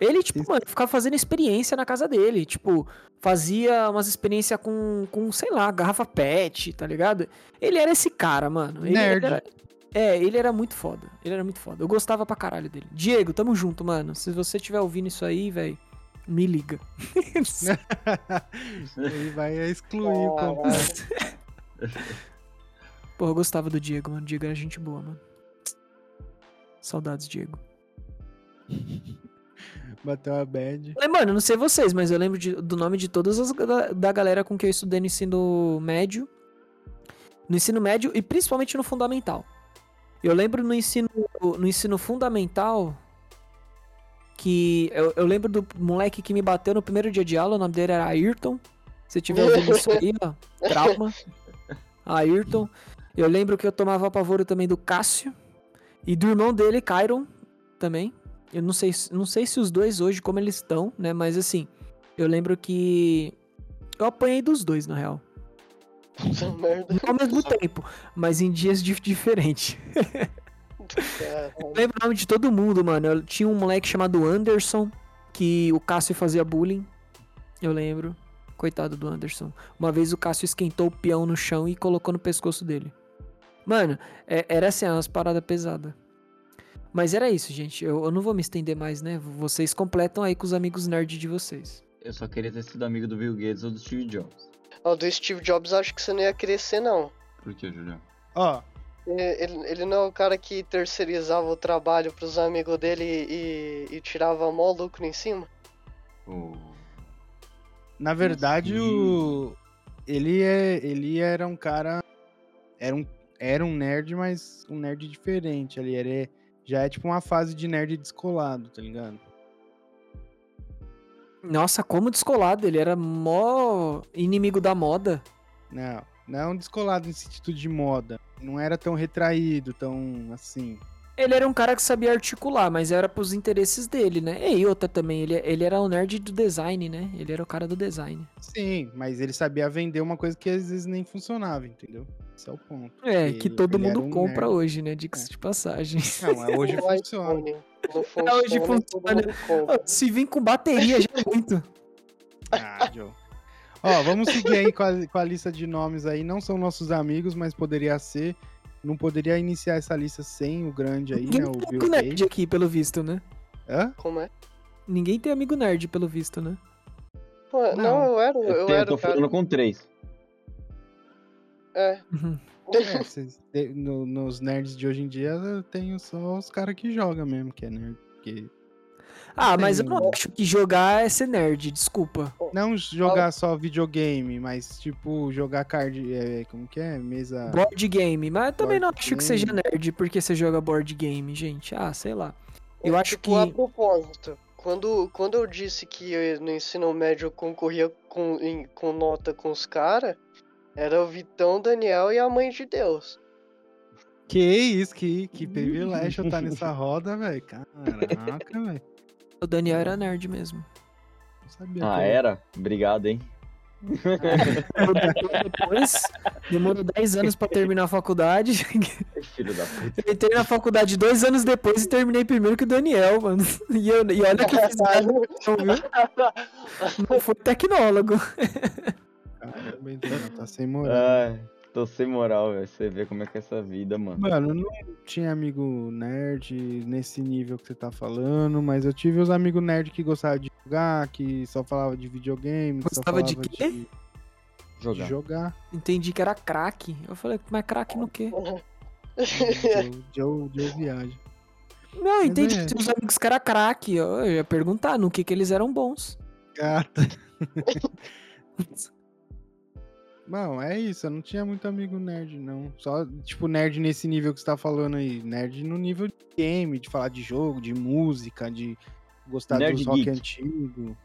Ele, tipo, Isso. mano, ficava fazendo experiência na casa dele. Tipo, fazia umas experiências com, com, sei lá, garrafa pet, tá ligado? Ele era esse cara, mano. Ele, Nerd. ele era- É, ele era muito foda. Ele era muito foda. Eu gostava pra caralho dele. Diego, tamo junto, mano. Se você estiver ouvindo isso aí, velho, me liga. <laughs> Ele vai excluir o completo. Pô, eu gostava do Diego, mano. O Diego era gente boa, mano. Saudades, Diego. Bateu a bad. Mano, eu não sei vocês, mas eu lembro de- do nome de todas as da, da galera com quem eu estudei no ensino médio. No ensino médio e principalmente no fundamental. Eu lembro no ensino, no ensino fundamental que eu, eu lembro do moleque que me bateu no primeiro dia de aula, o nome dele era Ayrton. Se tiver <laughs> ouvindo isso aí, ó, trauma. Ayrton. Eu lembro que eu tomava pavoro também do Cássio e do irmão dele, Kyron, também. Eu não sei, se- não sei se os dois hoje, como eles estão, né? Mas assim, eu lembro que eu apanhei dos dois, na real. <laughs> Merda. Não ao mesmo tempo, mas em dias dif- diferentes. <laughs> Cara, Eu lembro o nome de todo mundo, mano. Eu tinha um moleque chamado Anderson, que o Cássio fazia bullying. Eu lembro. Coitado do Anderson. Uma vez o Cássio esquentou o peão no chão e colocou no pescoço dele. Mano, é- era assim, umas paradas pesadas. Mas era isso, gente. Eu, eu não vou me estender mais, né? Vocês completam aí com os amigos nerd de vocês. Eu só queria ter sido amigo do Bill Gates ou do Steve Jobs. Ó, do Steve Jobs acho que você não ia crescer, não. Por que, Julião? Ó, Ele, ele não é o cara que terceirizava o trabalho pros amigos dele e, e tirava mó lucro em cima? O... na verdade, o. Ele, é, ele era um cara. Era um, era um nerd, mas um nerd diferente ali. Ele é- já é tipo uma fase de nerd descolado, tá ligado? Nossa, como descolado. Ele era mó inimigo da moda. Não, não descolado em sentido de moda. Não era tão retraído, tão assim. Ele era um cara que sabia articular, mas era pros interesses dele, né? E outra também, ele, ele era o nerd do design, né? Ele era o cara do design. Sim, mas ele sabia vender uma coisa que às vezes nem funcionava, entendeu? Esse é o ponto. É, Ele- que todo mundo um compra nerd. hoje, né? Diga-se de passagem. Não, é <laughs> hoje funciona. Hoje funciona. Se vir com bateria, já é muito. Ah, Joe. Ó, vamos seguir aí com a, com a lista de nomes aí. Não são nossos amigos, mas poderia ser. Não poderia iniciar essa lista sem o grande aí, Ninguém né? O tem Bill amigo nerd Gates. aqui, pelo visto, né? Hã? Como é? Ninguém tem amigo nerd, pelo visto, né? Pô, não. Não. eu era, Eu, eu, tenho, era tô cara. falando com três. É. Uhum. É, de- no- nos nerds de hoje em dia, eu tenho só os caras que jogam mesmo, que é nerd. Que... Ah, mas eu não acho que jogar é ser nerd, desculpa. Não jogar só videogame, mas tipo, jogar card. É, como que é? Mesa. Board game. Mas eu também não Board acho que seja game. nerd porque você joga board game, gente. Ah, sei lá. Eu acho tipo, que. a propósito, quando, quando eu disse que eu, no ensino médio eu concorria com, em- com nota com os caras, era o Vitão, Daniel e a Mãe de Deus. Que isso, que, que privilégio tá nessa roda, velho. Caraca, <laughs> velho. O Daniel era nerd mesmo. Não sabia. Ah, que- era? Obrigado, hein? <laughs> Depois, demorou 10 anos pra terminar a faculdade. Filho da puta. Eu entrei na faculdade dois anos depois e terminei primeiro que o Daniel, mano. E, eu, e olha que eu fiz? Não fui tecnólogo. Caramba, então, tá sem moral. Ai, tô sem moral, velho. Você vê como é que é essa vida, mano. Mano, eu não tinha amigo nerd nesse nível que você tá falando, mas eu tive os amigos nerd que gostavam de jogar, que só falava de videogame, Gostava de falava quê? de, de Jogar. jogar. Entendi que era craque. Eu falei, mas craque no quê? Joe, Joe viagem. Não, eu entendi. é. Tinha uns amigos que era craque. Eu ia perguntar no que que eles eram bons. Gata. <laughs> Não, é isso, eu não tinha muito amigo nerd, não. Só, tipo, nerd nesse nível que você tá falando aí. Nerd no nível de game, de falar de jogo, de música, de gostar Nerd dos rock antigo.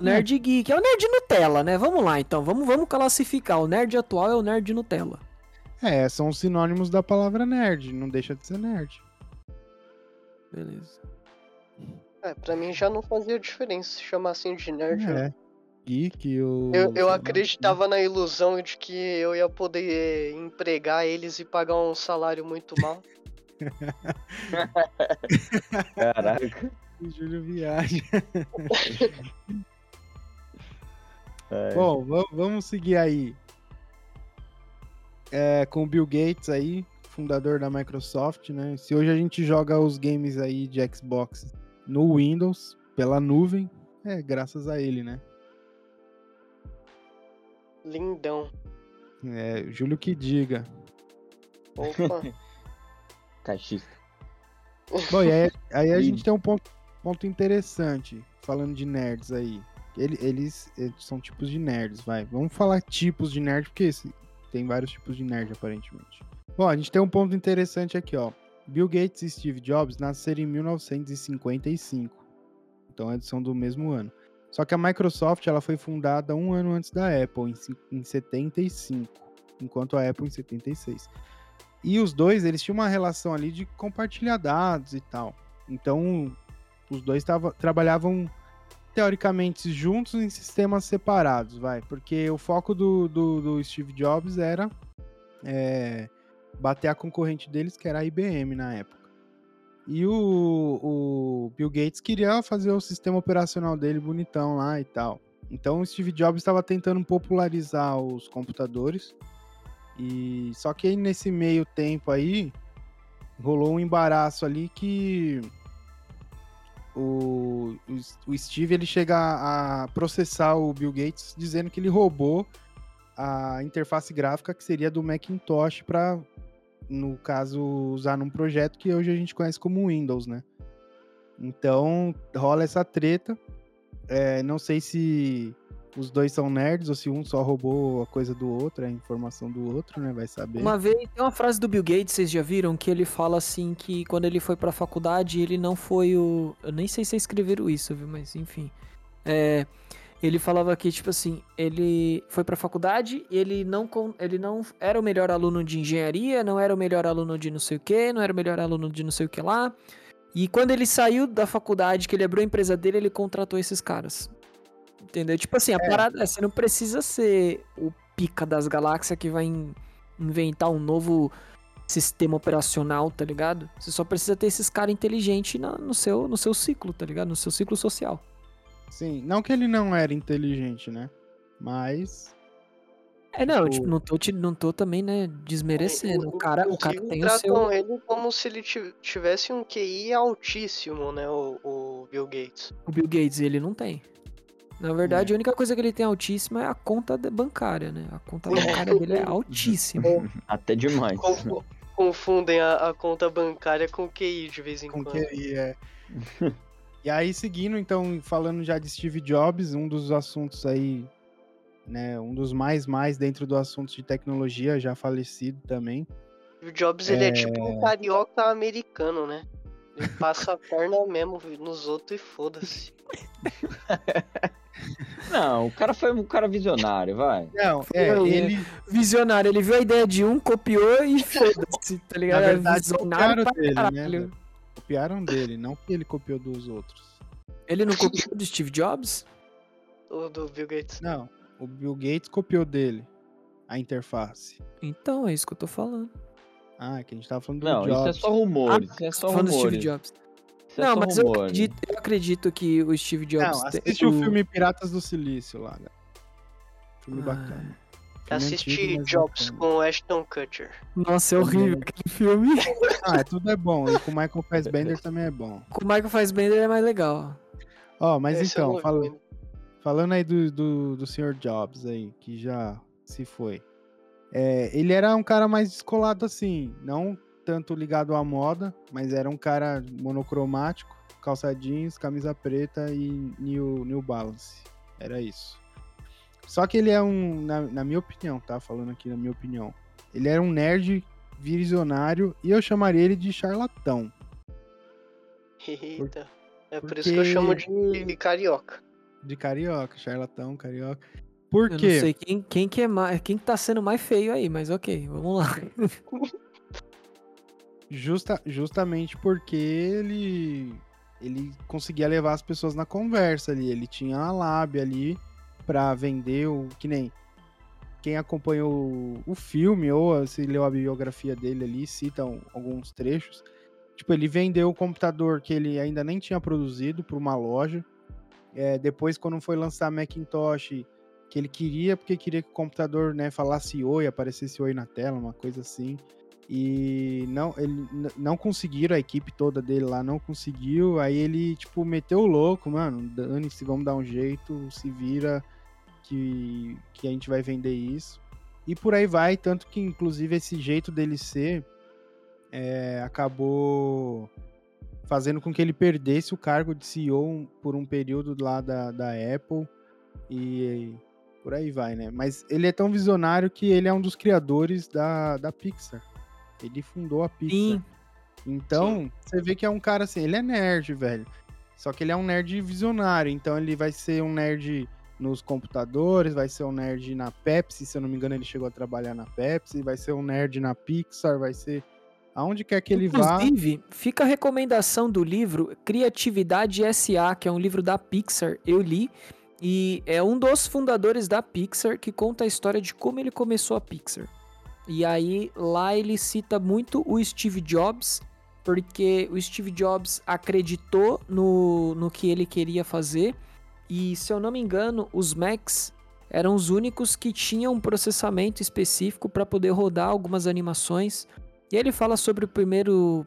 O nerd geek é o nerd Nutella, né? Vamos lá, então. Vamos, vamos classificar. O nerd atual é o nerd Nutella. É, são sinônimos da palavra nerd, não deixa de ser nerd. Beleza. É, pra mim já não fazia diferença se chamar assim de nerd. É. Geek. Eu, eu lá, acreditava na ilusão de que eu ia poder empregar eles e pagar um salário muito mal. <laughs> Caraca. o Júlio viaja. É. Bom, va- vamos seguir aí. É, com o Bill Gates aí, fundador da Microsoft, né? Se hoje a gente joga os games aí de Xbox no Windows, pela nuvem, é graças a ele, né? Lindão. É, Júlio que diga. Opa. <laughs> Caixista. Bom, e aí, aí a gente tem um ponto, ponto interessante, falando de nerds aí. Ele- eles, eles são tipos de nerds, vai. Vamos falar tipos de nerd, porque esse- tem vários tipos de nerd, aparentemente. Bom, a gente tem um ponto interessante aqui, ó. Bill Gates e Steve Jobs nasceram em 1955. Então, eles são do mesmo ano. Só que a Microsoft ela foi fundada um ano antes da Apple, em, em 75, enquanto a Apple em 76. E os dois, eles tinham uma relação ali de compartilhar dados e tal. Então, os dois tava, trabalhavam teoricamente juntos em sistemas separados, vai. Porque o foco do, do, do Steve Jobs era é, bater a concorrente deles, que era a IBM na época. E o, o Bill Gates queria fazer o sistema operacional dele bonitão lá e tal. Então o Steve Jobs estava tentando popularizar os computadores. E só que aí nesse meio tempo aí rolou um embaraço ali que o, o, Steve ele chega a processar o Bill Gates dizendo que ele roubou a interface gráfica que seria do Macintosh para no caso usar num projeto que hoje a gente conhece como Windows, né? Então rola essa treta. É, não sei se os dois são nerds ou se um só roubou a coisa do outro, a informação do outro, né? Vai saber. Uma vez, tem uma frase do Bill Gates, vocês já viram? Que ele fala assim que quando ele foi pra faculdade, ele não foi o. Eu nem sei se vocês escreveram isso, viu? Mas enfim. É, ele falava que, tipo assim, ele foi pra faculdade e ele não, ele não era o melhor aluno de engenharia, não era o melhor aluno de não sei o que, não era o melhor aluno de não sei o que lá. E quando ele saiu da faculdade, que ele abriu a empresa dele, ele contratou esses caras. Entendeu? Tipo assim, a parada é, você não precisa ser o pica das galáxias que vai in- inventar um novo sistema operacional, tá ligado? Você só precisa ter esses caras inteligentes no, seu, no seu ciclo, tá ligado? No seu ciclo social. Sim, não que ele não era inteligente, né? Mas É, não, Tipo- tipo, não tô, te- não tô também, né, desmerecendo. O cara, o cara tem o seu... tratam ele como se ele ti- tivesse um QI altíssimo, né? O, o Bill Gates. O Bill Gates, ele não tem. Na verdade, a única coisa que ele tem altíssima é a conta bancária, né? A conta bancária dele é altíssima. <laughs> Até demais. Confu- Confundem a, a conta bancária com o QI de vez em com quando. ele é. <laughs> e aí, seguindo, então, falando já de Steve Jobs, um dos assuntos aí, né? Um dos mais mais dentro do assunto de tecnologia, já falecido também. O Jobs, ele é tipo um carioca americano, né? Ele passa a perna mesmo nos outros e foda-se. <laughs> Não, o cara foi um cara visionário, vai. Não, é, é. ele, Visionário, ele viu a ideia de um, copiou e <laughs> foda-se, tá ligado? Na É verdade, Visionário pra dele, né, caralho. velho? Copiaram dele, não que ele copiou dos outros. Ele não copiou do Steve Jobs? O do Bill Gates. Não, o Bill Gates copiou dele a interface. Então, é isso que eu tô falando. Ah, que a gente tava falando do Não, isso é Jobs. só rumores. Isso é só falando do Steve rumores. Jobs. Isso é não, só mas eu rumores. acredito, eu acredito que o Steve Jobs... Não, tem- assiste o filme Piratas do Silício lá, galera. Filme Ah. bacana. Assisti Jobs com Ashton Kutcher. Nossa, é horrível aquele filme. <laughs> Ah, tudo é bom. E com o Michael Fassbender também é bom. Com o Michael Fassbender é mais legal. Ó, mas Esse eu então, fala- vi. falando aí do, do, do Sr. Jobs aí, que já se foi. É, ele era um cara mais descolado assim, não tanto ligado à moda, mas era um cara monocromático, calça jeans, camisa preta e New, New Balance. Era isso. Só que ele é um, na, na minha opinião, tá? Falando aqui na minha opinião. Ele era um nerd visionário e eu chamaria ele de charlatão. Eita. É por isso que eu chamo de carioca. De carioca, charlatão, carioca. Por Eu quê? não sei quem, quem que é mais, quem que tá sendo mais feio aí, mas ok, vamos lá. <laughs> Justa, justamente porque ele ele conseguia levar as pessoas na conversa ali, ele tinha a lábia ali pra vender o que nem quem acompanhou o, filme ou se leu a biografia dele ali, citam alguns trechos. Tipo, ele vendeu o computador que ele ainda nem tinha produzido para uma loja. É, depois, quando foi lançar Macintosh, que ele queria, porque queria que o computador né, falasse oi, aparecesse oi na tela, uma coisa assim. E não, ele não conseguiram, a equipe toda dele lá não conseguiu. Aí ele, tipo, meteu o louco, mano. Dane-se, vamos dar um jeito, se vira que, que a gente vai vender isso. E por aí vai, tanto que, inclusive, esse jeito dele ser é, acabou fazendo com que ele perdesse o cargo de CEO por um período lá da, da Apple. E por aí vai, né? Mas ele é tão visionário que ele é um dos criadores da, da Pixar. Ele fundou a Pixar. Sim, Então, você vê que é um cara assim, ele é nerd, velho. Só que ele é um nerd visionário, então ele vai ser um nerd nos computadores, vai ser um nerd na Pepsi, se eu não me engano, ele chegou a trabalhar na Pepsi, vai ser um nerd na Pixar, vai ser aonde quer que ele vá. Inclusive, fica a recomendação do livro Criatividade SA, que é um livro da Pixar, eu li, e é um dos fundadores da Pixar que conta a história de como ele começou a Pixar. E aí, lá ele cita muito o Steve Jobs, porque o Steve Jobs acreditou no, no que ele queria fazer, e se eu não me engano, os Macs eram os únicos que tinham um processamento específico para poder rodar algumas animações. E ele fala sobre o primeiro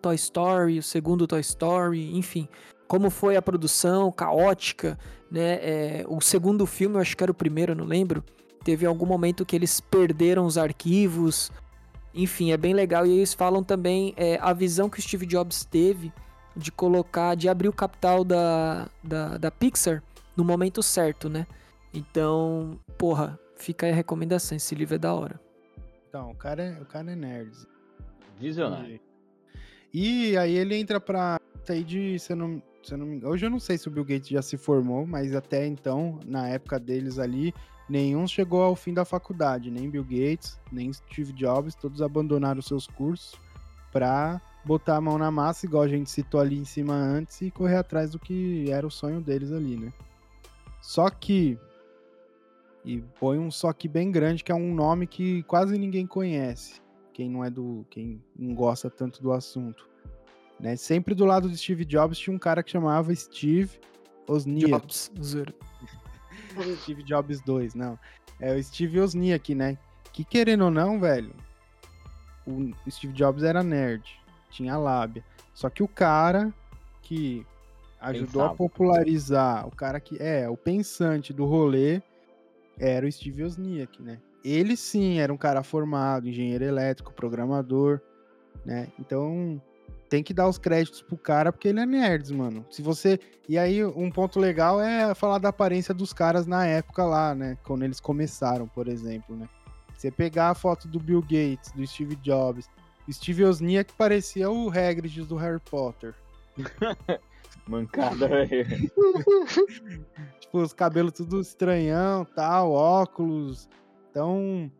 Toy Story, o segundo Toy Story, enfim, como foi a produção caótica, né? É, o segundo filme, eu acho que era o primeiro, eu não lembro. Teve algum momento que eles perderam os arquivos. Enfim, é bem legal. E eles falam também é, a visão que o Steve Jobs teve de colocar, de abrir o capital da, da, da Pixar no momento certo, né? Então, porra, fica aí a recomendação. Esse livro é da hora. Então, o cara é, o cara é nerd. Visionário. E aí ele entra pra aí de, se eu não, se eu não me engano, hoje eu não sei se o Bill Gates já se formou, mas até então, na época deles ali, nenhum chegou ao fim da faculdade, nem Bill Gates, nem Steve Jobs, todos abandonaram seus cursos pra botar a mão na massa, igual a gente citou ali em cima antes, e correr atrás do que era o sonho deles ali, né? Só que e põe um só que bem grande, que é um nome que quase ninguém conhece quem não é do. quem não gosta tanto do assunto. Né? Sempre do lado de Steve Jobs tinha um cara que chamava Steve Wozniak. Jobs. <laughs> Steve Jobs 2, não. É o Steve Wozniak, né? Que querendo ou não, velho, o Steve Jobs era nerd, tinha lábia. Só que o cara que ajudou a Pensava. popularizar, o cara que é o pensante do rolê, era o Steve Wozniak, né? Ele sim era um cara formado, engenheiro elétrico, programador, né? Então tem que dar os créditos pro cara porque ele é nerd, mano. Se você e aí um ponto legal é falar da aparência dos caras na época lá, né? Quando eles começaram, por exemplo, né? Você pegar a foto do Bill Gates, do Steve Jobs, Steve Wozniak parecia o Hagrid do Harry Potter. <laughs> Mancada, velho. <laughs> tipo, os cabelos tudo estranhão, tal, óculos. Então,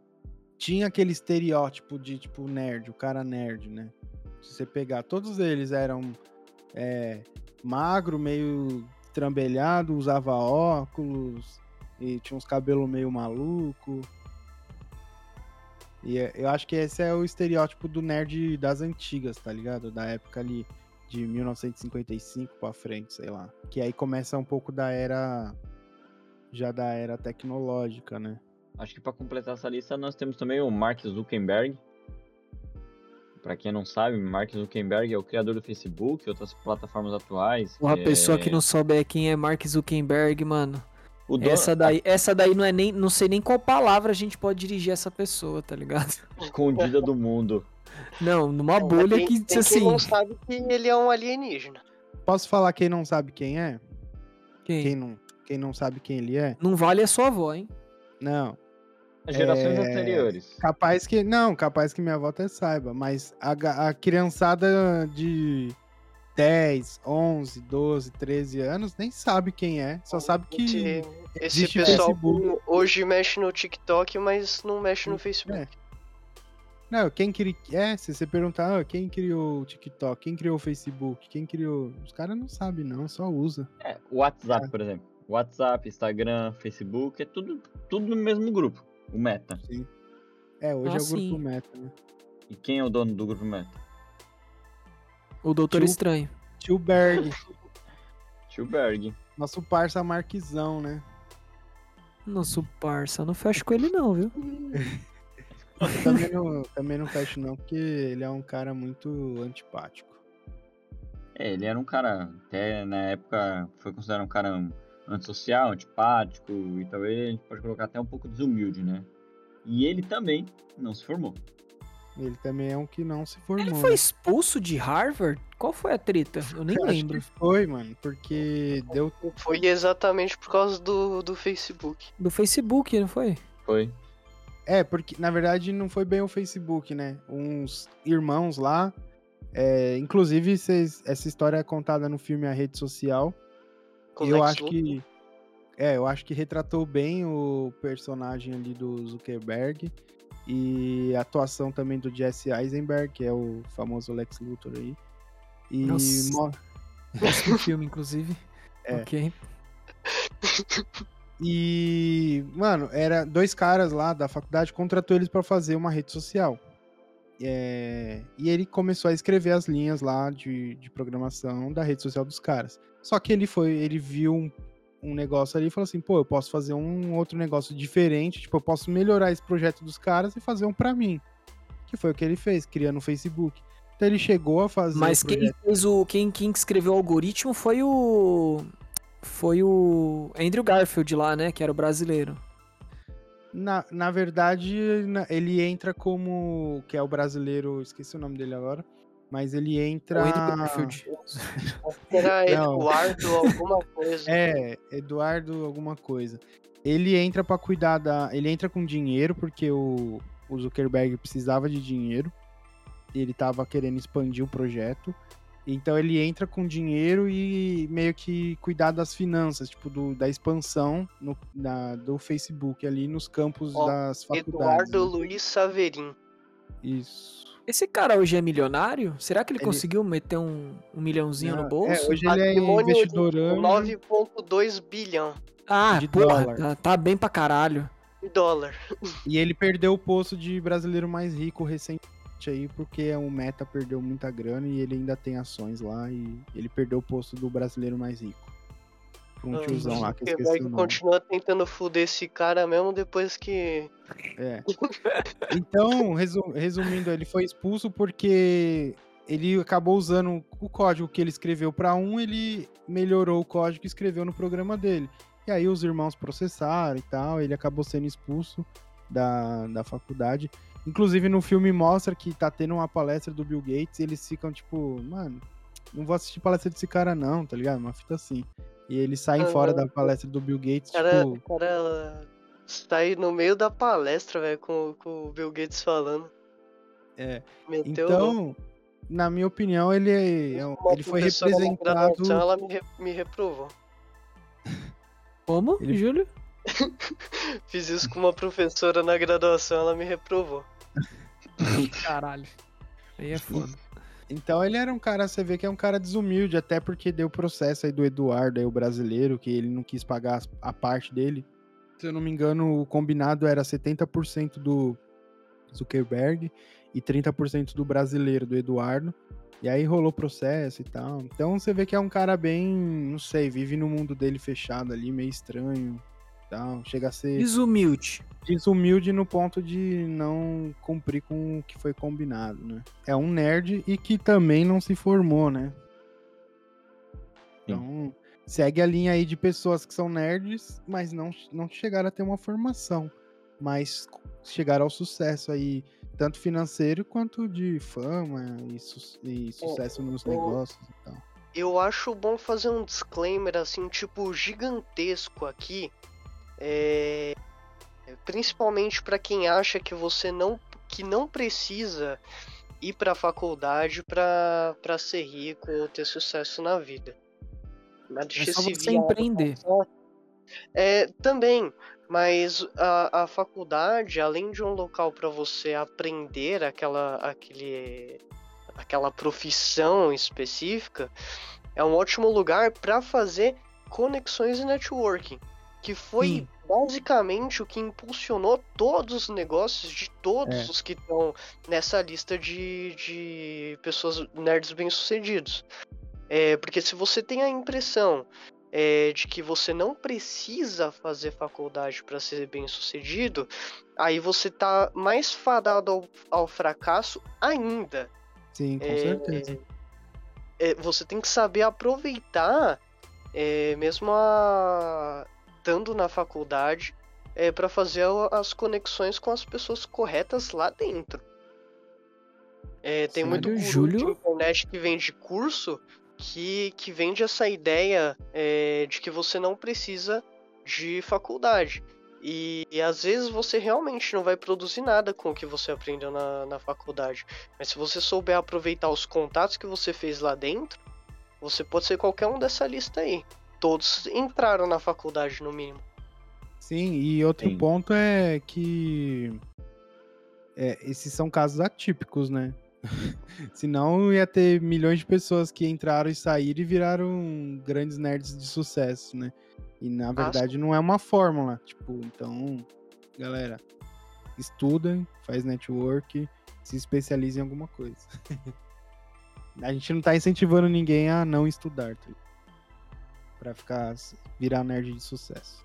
tinha aquele estereótipo de, tipo, nerd, o cara nerd, né? Se você pegar, todos eles eram é, magro, meio trambelhado, usava óculos, e tinha uns cabelos meio maluco. E é- eu acho que esse é o estereótipo do nerd das antigas, tá ligado? Da época ali de 1955 pra frente, sei lá. Que aí começa um pouco da era. Já da era tecnológica, né? Acho que pra completar essa lista nós temos também o Mark Zuckerberg. Pra quem não sabe, Mark Zuckerberg é o criador do Facebook e outras plataformas atuais. Uma É, pessoa que não souber quem é Mark Zuckerberg, mano. Dono, Essa daí, essa daí não é nem. Não sei nem qual palavra a gente pode dirigir essa pessoa, tá ligado? <laughs> escondida do mundo. Não, numa Não, bolha tem, que, tem assim. quem não sabe que ele é um alienígena. Posso falar quem não sabe quem é? Quem? Quem não. quem não sabe quem ele é? Não vale a sua avó, hein? Não. Gerações É, anteriores. Capaz que. Não, capaz que minha avó até saiba, mas a, a criançada de 10, 11, 12, 13 anos nem sabe quem é. Só sabe que. Esse, pessoal Facebook. hoje mexe no TikTok, mas não mexe no Facebook. É. Não, quem criou. É, se você perguntar, ah, quem criou o TikTok, quem criou o Facebook, quem criou. Os caras não sabem, não, só usa. É, o WhatsApp, por exemplo. WhatsApp, Instagram, Facebook, é tudo, tudo no mesmo grupo. O Meta. É, hoje Ah, é o sim. grupo Meta, né? E quem é o dono do grupo Meta? O Doutor Tio- Estranho. Tio Berg, <laughs> Tio Berg. nosso parça Marquizão, né? Nosso parça, não fecho com ele não, viu? Também não, também não fecho, não, porque ele é um cara muito antipático. É, ele era um cara, até na época foi considerado um cara antissocial, antipático, e talvez a gente pode colocar até um pouco desumilde, né? E ele também não se formou. Ele também é um que não se formou. Ele foi né? expulso de Harvard? Qual foi a treta? Eu nem Acho lembro. que foi, mano, porque deu. Foi exatamente por causa do, do Facebook. Do Facebook, não foi? Foi. É, porque na verdade não foi bem o Facebook, né? Uns irmãos lá. é, inclusive, vocês- essa história é contada no filme A Rede Social. Com E eu acho que. É, eu acho que retratou bem o personagem ali do Zuckerberg. E a atuação também do Jesse Eisenberg, que é o famoso Lex Luthor aí. E Nossa. mo- do filme, inclusive. <laughs> É. Ok. E, mano, era dois caras lá da faculdade contratou eles pra fazer uma rede social. É, e ele começou a escrever as linhas lá de, de programação da rede social dos caras. Só que ele foi, ele viu um, um negócio ali e falou assim: pô, eu posso fazer um outro negócio diferente, tipo, eu posso melhorar esse projeto dos caras e fazer um pra mim. Que foi o que ele fez, criando o Facebook. Então ele chegou a fazer. Mas quem fez o. Quem, quem escreveu o algoritmo foi o. Foi o Andrew Garfield lá, né? Que era o brasileiro. Na, na verdade, ele entra como. Que é o brasileiro, esqueci o nome dele agora. Mas ele O entra. Andrew Garfield. <laughs> Era. Eduardo alguma coisa. É, Eduardo alguma coisa. Ele entra pra cuidar da. Ele entra com dinheiro, porque o, o Zuckerberg precisava de dinheiro. Ele tava querendo expandir o projeto. Então ele entra com dinheiro e meio que cuidar das finanças, tipo, do, da expansão no, na- do Facebook ali nos campos Ó, das faculdades. Eduardo né? Luiz Saverin. Isso. Esse cara hoje é milionário? Será que ele, Ele- conseguiu meter um, um milhãozinho Não, no bolso? É, hoje ele é investidor de anjo. 9,2 bilhão Ah, de porra, dólar. tá, tá bem pra caralho. de dólar. E ele perdeu o posto de brasileiro mais rico recentemente aí, porque o Meta perdeu muita grana e ele ainda tem ações lá e ele perdeu o posto do brasileiro mais rico. Pra um tiozão lá que Zuckerberg continua tentando fuder esse cara mesmo depois que. É. <laughs> Então, resu- resumindo, ele foi expulso porque ele acabou usando o código que ele escreveu para um, ele melhorou o código e escreveu no programa dele. E aí os irmãos processaram e tal, ele acabou sendo expulso da, da faculdade. Inclusive no filme mostra que tá tendo uma palestra do Bill Gates e eles ficam tipo, mano, não vou assistir palestra desse cara não, tá ligado? Uma fita assim. E eles saem Aham. fora da palestra do Bill Gates, cara, tipo, o cara está aí no meio da palestra, velho, com, com o Bill Gates falando. É. Meteu Então, na minha opinião, ele, é, um- uma ele foi representado. graduação, Ela me, me reprovou. <laughs> Como, Ele- Júlio? <laughs> Fiz isso com uma professora na graduação, ela me reprovou. <laughs> Caralho. Aí é foda. Então ele era um cara, você vê que é um cara desumilde, até porque deu processo aí do Eduardo, aí, o brasileiro, que ele não quis pagar a parte dele. Se eu não me engano, o combinado era 70% do Zuckerberg e 30% do brasileiro, do Eduardo. E aí rolou processo e tal. Então você vê que é um cara bem, não sei, vive no mundo dele fechado ali, meio estranho. Tal. Chega a ser Desumilde. desumilde no ponto de não cumprir com o que foi combinado, né? É um nerd e que também não se formou, né? Então, segue a linha aí de pessoas que são nerds, mas não, não chegaram a ter uma formação, mas chegaram ao sucesso aí, tanto financeiro quanto de fama e, su- e sucesso nos o- negócios e tal. eu acho bom fazer um disclaimer assim, tipo, gigantesco aqui. É... Principalmente para quem acha que você não que não precisa ir para a faculdade para ser rico ou ter sucesso na vida. Mas deixa é só você empreender. É, também, mas a, a faculdade, além de um local para você aprender aquela, aquele, aquela profissão específica, é um ótimo lugar para fazer conexões e networking, que foi basicamente o que impulsionou todos os negócios de todos é. os que estão nessa lista de, de pessoas nerds bem-sucedidos. É, porque se você tem a impressão é, de que você não precisa fazer faculdade para ser bem sucedido, aí você tá mais fadado ao, ao fracasso ainda. Sim, com é, certeza. É, você tem que saber aproveitar, é, mesmo a, estando na faculdade, é, para fazer as conexões com as pessoas corretas lá dentro. É, tem Sério, muito Júlio? de internet que vende curso que, que vende essa ideia é, de que você não precisa de faculdade. E, e, às vezes você realmente não vai produzir nada com o que você aprendeu na, na faculdade. Mas se você souber aproveitar os contatos que você fez lá dentro, você pode ser qualquer um dessa lista aí. Todos entraram na faculdade, no mínimo. Sim, e outro Sim. ponto é que é, esses são casos atípicos, né? <laughs> Senão ia ter milhões de pessoas que entraram e saíram e viraram grandes nerds de sucesso, né? E na verdade Acho... não é uma fórmula. Tipo, então, galera, estudem, faz network, se especialize em alguma coisa. <laughs> a gente não tá incentivando ninguém a não estudar, tá? Pra ficar, virar nerd de sucesso.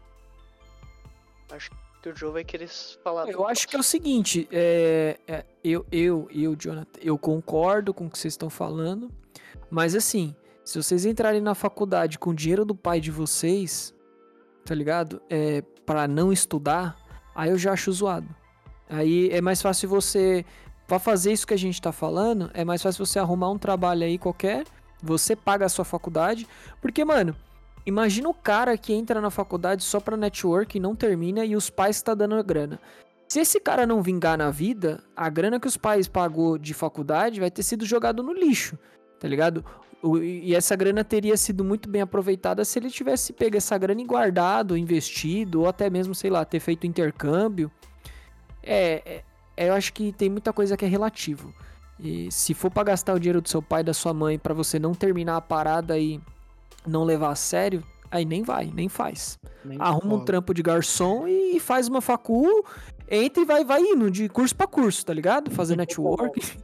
Acho que o Joe vai querer falar. Eu acho que é o seguinte, é, é, eu, eu, eu, Jonathan, eu concordo com o que vocês estão falando, mas assim, se vocês entrarem na faculdade com o dinheiro do pai de vocês, tá ligado? É, para não estudar, aí eu já acho zoado. Aí é mais fácil você, para fazer isso que a gente tá falando, é mais fácil você arrumar um trabalho aí qualquer, você paga a sua faculdade, porque, mano, Imagina o cara que entra na faculdade só pra network e não termina e os pais tá dando a grana. Se esse cara não vingar na vida, a grana que os pais pagou de faculdade vai ter sido jogado no lixo, tá ligado? E essa grana teria sido muito bem aproveitada se ele tivesse pego essa grana e guardado, investido, ou até mesmo, sei lá, ter feito intercâmbio. É, é eu acho que tem muita coisa que é relativo. E se for para gastar o dinheiro do seu pai e da sua mãe para você não terminar a parada e não levar a sério, aí nem vai, nem faz. Nem Arruma um trampo de garçom e faz uma facu, entra e vai, vai indo de curso para curso, tá ligado? Fazer <laughs> network.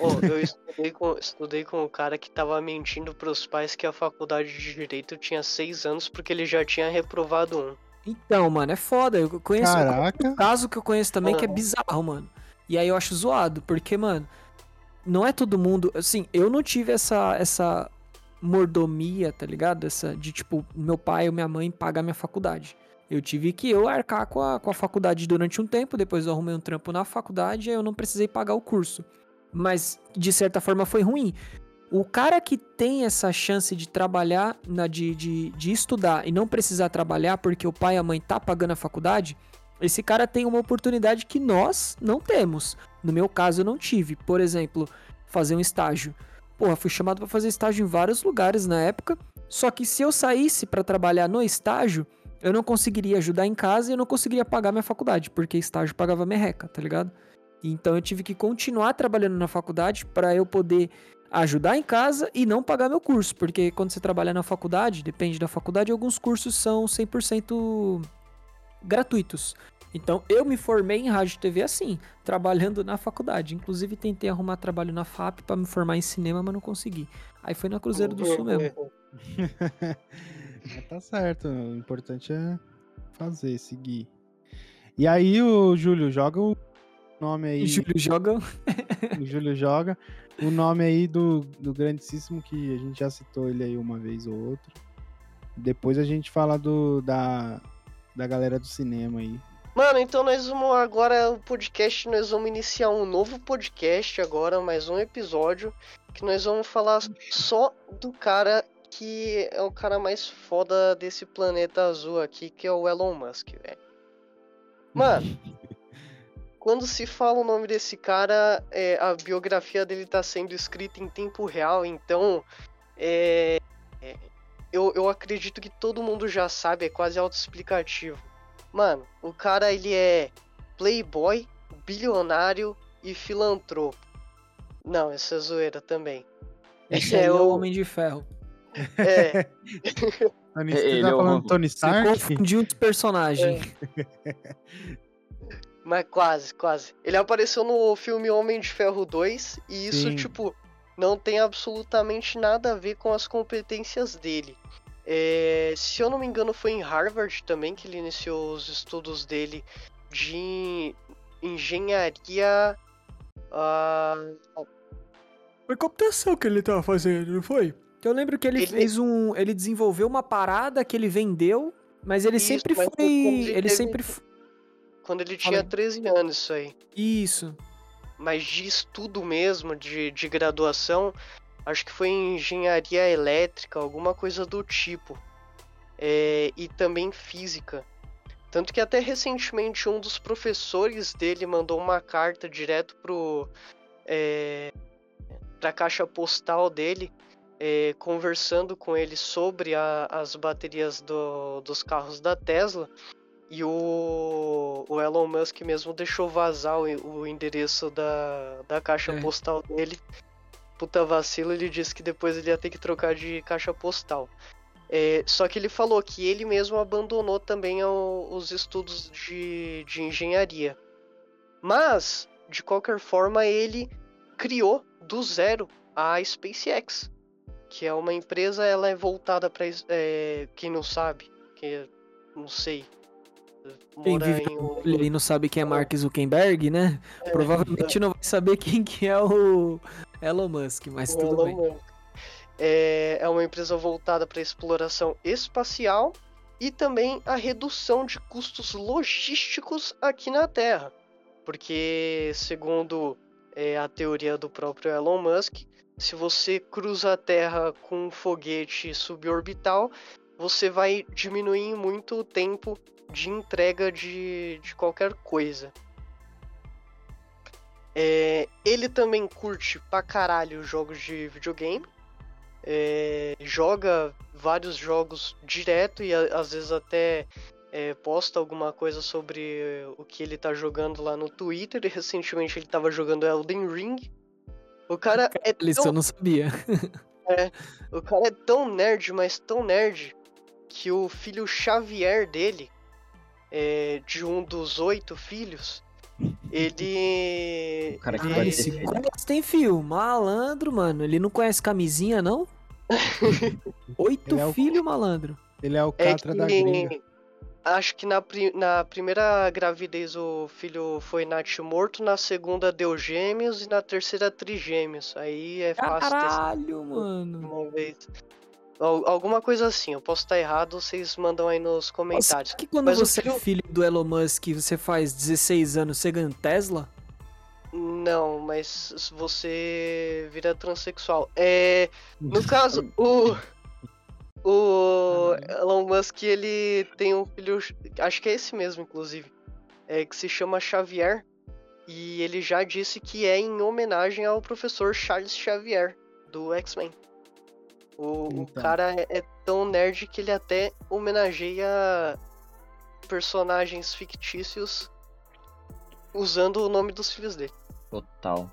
Oh, eu estudei com, estudei com um cara que tava mentindo pros pais que a faculdade de Direito tinha seis anos porque ele já tinha reprovado um. Então, mano, é foda. Eu conheço Caraca. um caso que eu conheço também uhum. que é bizarro, mano. E aí eu acho zoado, porque, mano, não é todo mundo. Assim, eu não tive essa, essa mordomia, tá ligado? Essa de tipo, meu pai ou minha mãe pagar minha faculdade. Eu tive que eu arcar com a, com a faculdade durante um tempo, depois eu arrumei um trampo na faculdade e eu não precisei pagar o curso. Mas de certa forma foi ruim. O cara que tem essa chance de trabalhar, na, de, de, de estudar e não precisar trabalhar porque o pai e a mãe tá pagando a faculdade, esse cara tem uma oportunidade que nós não temos. No meu caso, eu não tive. Por exemplo, fazer um estágio. Porra, fui chamado para fazer estágio em vários lugares na época. Só que se eu saísse para trabalhar no estágio, eu não conseguiria ajudar em casa e eu não conseguiria pagar minha faculdade, porque estágio pagava merreca, tá ligado? Então eu tive que continuar trabalhando na faculdade para eu poder ajudar em casa e não pagar meu curso, porque quando você trabalha na faculdade, depende da faculdade, alguns cursos são 100% gratuitos. Então eu me formei em rádio e TV assim, trabalhando na faculdade. Inclusive tentei arrumar trabalho na FAP para me formar em cinema, mas não consegui. Aí foi na Cruzeiro do Sul mesmo. <laughs> tá certo, o importante é fazer, seguir. E aí o Júlio joga o nome aí. O Júlio joga. <laughs> o Júlio joga. O nome aí do, do grandíssimo que a gente já citou ele aí uma vez ou outra. Depois a gente fala do da, da galera do cinema aí. Mano, então nós vamos agora o podcast, nós vamos iniciar um novo podcast agora, mais um episódio. que nós vamos falar só do cara que é o cara mais foda desse planeta azul aqui, que é o Elon Musk, velho. Mano, <laughs> quando se fala o nome desse cara, é, a biografia dele tá sendo escrita em tempo real, então é, é, eu, eu acredito que todo mundo já sabe, é quase autoexplicativo. Mano, o cara ele é playboy, bilionário e filantropo. Não, essa é zoeira também. Esse é, é o Homem de Ferro. É. <laughs> <laughs> Tony, você tá falando Tony Stark? Você confundiu os personagens. É. Mas quase, quase. Ele apareceu no filme Homem de Ferro 2 e isso, Sim. tipo, não tem absolutamente nada a ver com as competências dele. É, se eu não me engano, foi em Harvard também que ele iniciou os estudos dele de engenharia. Uh... Foi computação que ele tava fazendo, não foi? Eu lembro que ele, ele, fez um. Ele desenvolveu uma parada que ele vendeu, mas ele Isso, sempre mas foi. Ele, ele sempre. Quando ele tinha 13 anos, isso aí. Isso. Mas de estudo mesmo, de, de graduação, acho que foi em engenharia elétrica, alguma coisa do tipo. É, e também física. Tanto que até recentemente um dos professores dele mandou uma carta direto pro. É, pra caixa postal dele é, conversando com ele sobre a, as baterias do, dos carros da Tesla. E o, o, Elon Musk mesmo deixou vazar o, o endereço da, da caixa é. postal dele. Puta vacilo, ele disse que depois ele ia ter que trocar de caixa postal. É, só que ele falou que ele mesmo abandonou também o, os estudos de, de engenharia. Mas, de qualquer forma, ele criou do zero a SpaceX que é uma empresa, ela é voltada para é, quem não sabe, que não sei. Quem vive em... e não sabe quem é Mark Zuckerberg, né? É, Provavelmente é. não vai saber quem que é o Elon Musk, mas o tudo Elon bem. Musk. É, é uma empresa voltada para exploração espacial e também a redução de custos logísticos aqui na Terra. Porque, segundo é, a teoria do próprio Elon Musk, se você cruza a Terra com um foguete suborbital, você vai diminuir muito o tempo de entrega de, de qualquer coisa. É, ele também curte pra caralho jogos de videogame. É, joga vários jogos direto e a, às vezes até é, posta alguma coisa sobre o que ele tá jogando lá no Twitter. E <laughs> recentemente ele tava jogando Elden Ring. O cara é tão... Isso eu não sabia. <laughs> é, o cara é tão nerd, mas tão nerd, que o filho Xavier dele, é, de um dos oito filhos, ele. O cara que ah, esse tem fio, malandro, mano. Ele não conhece camisinha, não? <laughs> Oito é filhos, o... malandro. Ele é o é catra é que... da gringa. Acho que na, na primeira gravidez o filho foi morto, na segunda deu gêmeos e na terceira trigêmeos. Aí é fácil Caralho, mano. Uma vez. Alguma coisa assim, eu posso estar errado, vocês mandam aí nos comentários. Nossa, que quando mas você filho... é filho do Elon Musk você faz 16 anos, você ganha Tesla? Não, mas você vira transexual. É, no <laughs> caso, o o Elon Musk, ele tem um filho, acho que é esse mesmo, inclusive, é, que se chama Xavier. E ele já disse que é em homenagem ao professor Charles Xavier, do X-Men. O, então. o, cara é, é tão nerd que ele até homenageia personagens fictícios usando o nome dos filhos dele. Total.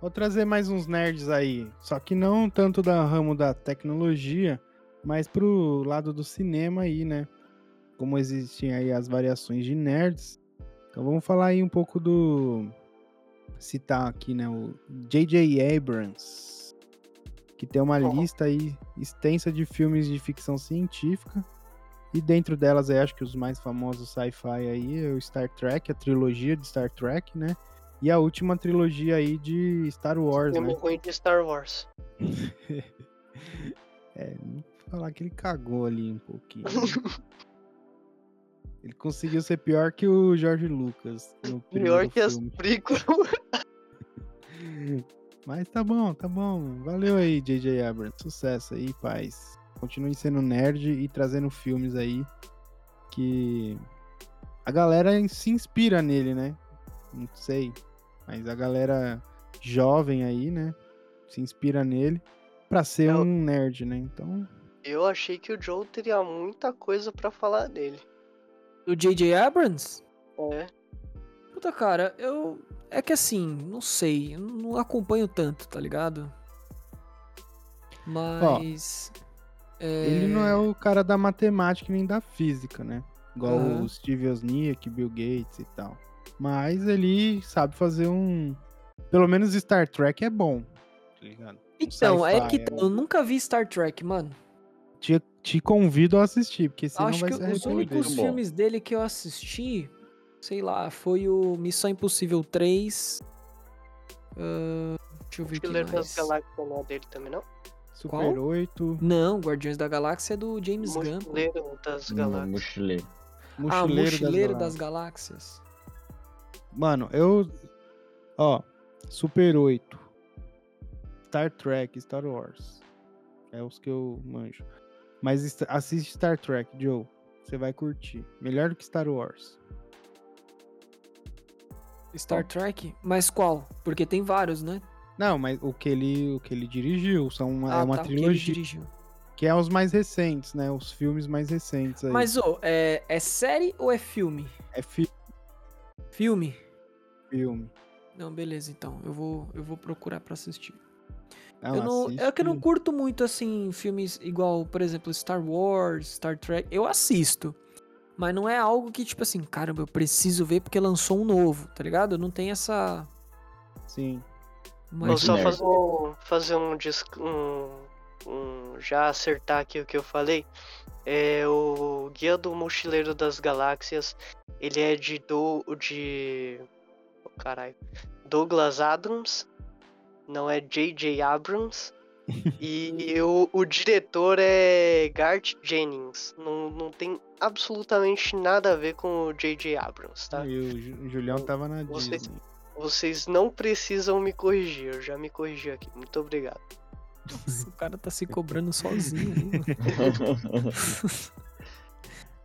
Vou trazer mais uns nerds aí, só que não tanto da ramo da tecnologia, mas pro lado do cinema aí, né? Como existem aí as variações de nerds. Então vamos falar aí um pouco do. Citar aqui, né? O J.J. Abrams. Que tem uma oh. lista aí extensa de filmes de ficção científica. E dentro delas, eu acho que os mais famosos sci-fi aí é o Star Trek, a trilogia de Star Trek, né? E a última trilogia aí de Star Wars, Filme né? ruim de Star Wars. <laughs> é, falar que ele cagou ali um pouquinho. <laughs> ele conseguiu ser pior que o Jorge Lucas. pior que filme. as prequels. <laughs> Mas tá bom, tá bom. Valeu aí, J.J. Abrams. Sucesso aí, paz. Continue sendo nerd e trazendo filmes aí que a galera se inspira nele, né? Não sei. Mas a galera jovem aí, né? Se inspira nele pra ser Eu- um nerd, né? Então, Eu achei que o Joe teria muita coisa pra falar dele. Do J.J. Abrams? É. Puta, cara, eu. É que assim, não sei, não acompanho tanto, tá ligado? Mas. é, ele não é o cara da matemática nem da física, né? Igual Aham. o Steve Wozniak, Bill Gates e tal. Mas ele sabe fazer um. Pelo menos Star Trek é bom. Tá ligado? Então, é que sci-fi, eu nunca vi Star Trek, mano. Te, te convido a assistir, porque senão Acho vai que se os únicos filmes dele que eu assisti, sei lá, foi o Missão Impossível 3. ah, deixa eu ver aqui Mochileiro mais. das Galáxias não é dele também, não? Super Qual? 8, Não, Guardiões da Galáxia é do James Gunn. Mochileiro das No Galáxias. mochileiro. ah, Mochileiro, Mochileiro das, das Galáxias. Mano, eu. Ó, Super 8. Star Trek, Star Wars. É os que eu manjo. Mas assiste Star Trek, Joe. Você vai curtir. Melhor do que Star Wars. Star Trek? Mas qual? Porque tem vários, né? Não, mas o que ele, o que ele dirigiu são uma, ah, é uma tá, que trilogia. dirigiu. Que é os mais recentes, né? Os filmes mais recentes aí. Mas, ô, é, é série ou é filme? É fi- Filme? filme. Não, beleza, então. Eu vou, eu vou procurar pra assistir. Não, eu não, é que eu não curto muito, assim, filmes igual, por exemplo, Star Wars, Star Trek. Eu assisto. Mas não é algo que, tipo assim, caramba, eu preciso ver porque lançou um novo, tá ligado? Não tem essa. Sim. Vou Mas, só fazer um, fazer um, um, um- Já acertar aqui o que eu falei. É o Guia do Mochileiro das Galáxias. Ele é de. Do, de. Oh, caralho. Douglas Adams. Não é J.J. Abrams. <laughs> e o, o diretor é Garth Jennings. Não, não tem absolutamente nada a ver com o J.J. Abrams, tá? E o Ju- o Julião tava na Você- Disney. Vocês não precisam me corrigir. Eu já me corrigi aqui. Muito obrigado. o cara tá se cobrando sozinho. <laughs>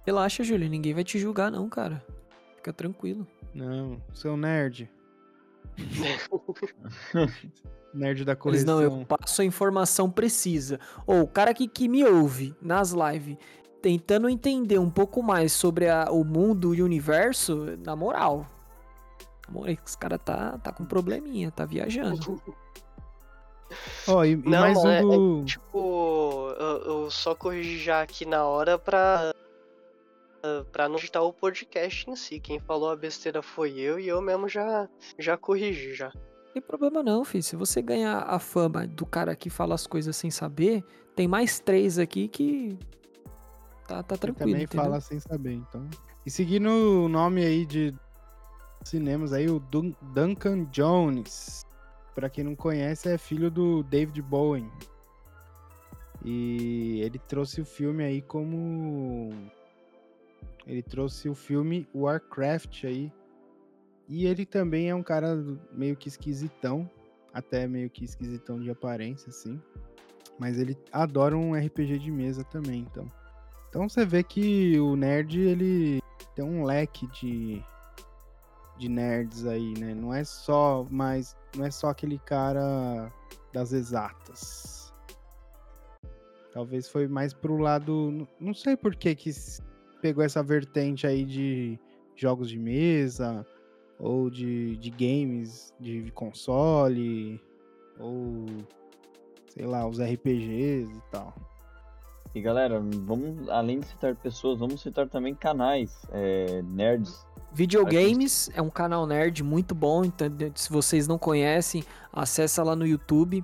Relaxa, Júlio, ninguém vai te julgar, não, cara. Fica tranquilo. Não, seu nerd. <laughs> nerd da Eles correção. não, eu passo a informação precisa. Ou o cara que, que me ouve nas lives tentando entender um pouco mais sobre a- o mundo e o universo, na moral. Amor, esse cara tá, tá com probleminha, tá viajando. Ó, e, e Não, mais é- um do. Tipo, eu, eu só corrigi já aqui na hora pra. Pra não editar o podcast em si. Quem falou a besteira foi eu e eu mesmo já, já corrigi já. Não tem problema não, filho. Se você ganhar a fama do cara que fala as coisas sem saber, tem mais três aqui que tá, tá tranquilo, também entendeu? fala sem saber, então. E seguindo o nome aí de cinemas aí, o Dun- Duncan Jones. Pra quem não conhece, é filho do David Bowie. E ele trouxe o filme aí como. Ele trouxe o filme Warcraft aí. E ele também é um cara meio que esquisitão. Até meio que esquisitão de aparência, assim. Mas ele adora um RPG de mesa também, então. Então você vê que o nerd, ele tem um leque de, de nerds aí, né? Não é só mais, não é só aquele cara das exatas. Talvez foi mais pro lado, não sei por que que pegou essa vertente aí de jogos de mesa ou de, de games de console ou sei lá, os RPGs e tal. E galera, vamos, além de citar pessoas, vamos citar também canais, é, nerds. Videogames é um canal nerd muito bom, então se vocês não conhecem, acessa lá no YouTube.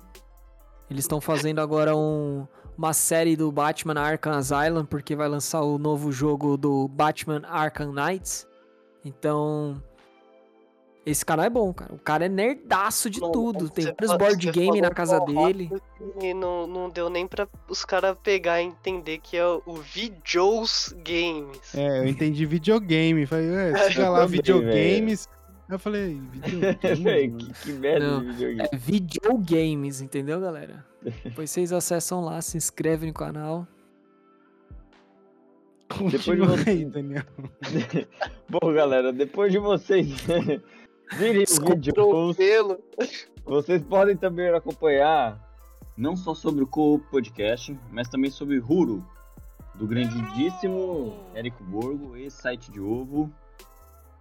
Eles estão fazendo agora um- uma série do Batman Arkham Asylum, porque vai lançar o novo jogo do Batman Arkham Knights. Então, esse canal é bom, cara. O cara é nerdaço de tudo. Tem você vários fa- board você game falou na casa tão dele. rápido que não, não deu nem pra os caras pegar e entender que é o Videos Games. É, eu entendi videogame. Falei, é, siga <laughs> Eu lá também, videogames. Eu falei, Véi, videogame. <laughs> que, que merda Não, de videogame. É videogames, entendeu, galera? Depois vocês acessam lá, se inscrevem no canal. Depois de Continua você- aí, Daniel. <laughs> Bom, galera, depois de vocês virem o vídeo, vocês podem também acompanhar não só sobre o Co Podcast, mas também sobre Huro, do grandíssimo Érico Borgo, ex-site de ovo.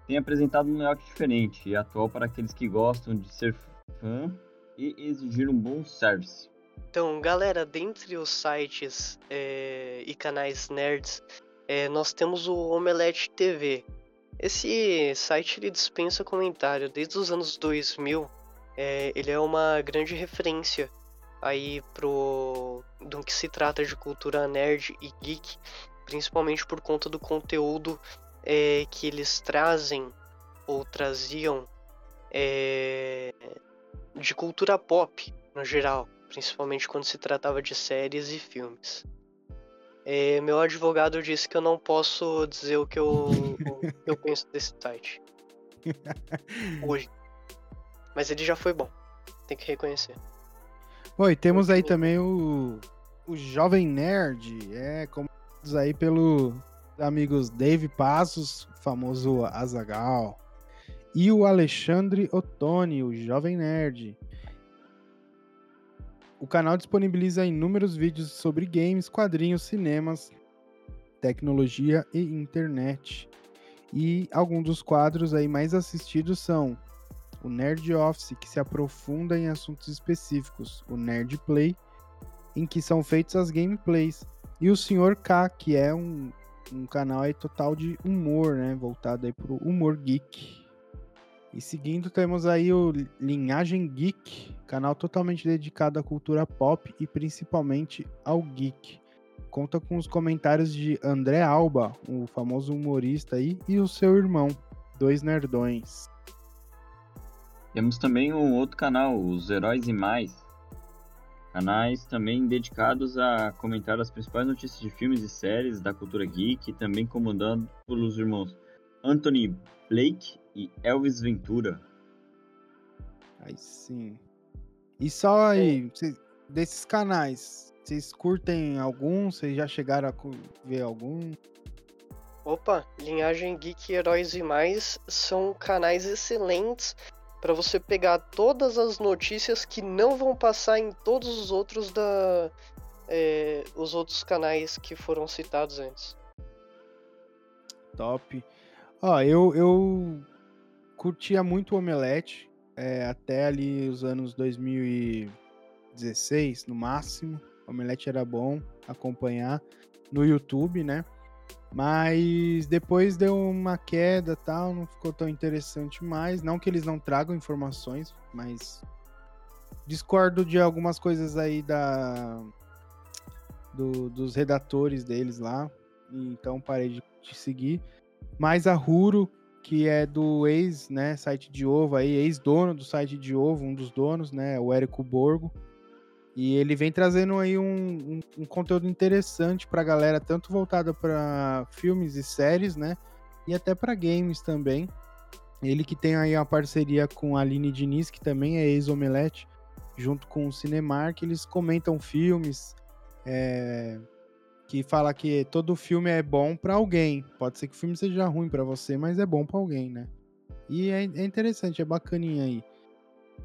Tem apresentado um layout diferente e atual para aqueles que gostam de ser fã e exigir um bom service. Então, galera, dentre os sites é, e canais nerds, é, nós temos o Omelete TV. Esse site ele dispensa comentário. Desde os anos 2000, é, ele é uma grande referência aí pro do que se trata de cultura nerd e geek, principalmente por conta do conteúdo é, que eles trazem ou traziam é, de cultura pop no geral, principalmente quando se tratava de séries e filmes. É, meu advogado disse que eu não posso dizer o que eu, o eu penso desse site. <laughs> Hoje. Mas ele já foi bom. Tem que reconhecer. Oi, temos aí também o, o Jovem Nerd, é, comandados aí pelos amigos Dave Passos, famoso Azagal, e o Alexandre Ottoni, o Jovem Nerd. O canal disponibiliza inúmeros vídeos sobre games, quadrinhos, cinemas, tecnologia e internet. E alguns dos quadros aí mais assistidos são o Nerd Office, que se aprofunda em assuntos específicos, o Nerd Play, em que são feitas as gameplays, e o Sr. K, que é um, um canal aí total de humor, né, voltado aí pro humor geek. E seguindo temos aí o Linhagem Geek, canal totalmente dedicado à cultura pop e principalmente ao geek. Conta com os comentários de André Alba, o famoso humorista aí, e o seu irmão, dois nerdões. Temos também um outro canal, os Heróis e Mais. Canais também dedicados a comentar as principais notícias de filmes e séries da cultura geek, também comandado pelos irmãos Anthony Blake e Elvis Ventura. Aí sim. E só aí, cê- desses canais, vocês curtem algum? Vocês já chegaram a ver algum? Opa, Linhagem Geek Heróis e Mais são canais excelentes para você pegar todas as notícias que não vão passar em todos os outros da é, os outros canais que foram citados antes. Top. Ó, eu, eu curtia muito o Omelete, é, até ali os anos 2016, no máximo. O Omelete era bom acompanhar no YouTube, né? Mas depois deu uma queda tal, não ficou tão interessante mais. Não que eles não tragam informações, mas discordo de algumas coisas aí da do- dos redatores deles lá. Então parei de, de seguir. Mas a Huro, que é do ex, né, site de ovo aí, ex-dono do site de ovo, um dos donos, né, o Érico Borgo. E ele vem trazendo aí um, um, um conteúdo interessante pra galera, tanto voltado para filmes e séries, né, e até para games também. Ele que tem aí uma parceria com a Aline Diniz, que também é ex-Omelete, junto com o Cinemark, eles comentam filmes, é, que fala que todo filme é bom pra alguém. Pode ser que o filme seja ruim pra você, mas é bom pra alguém, né? E é, é interessante, é bacaninha aí.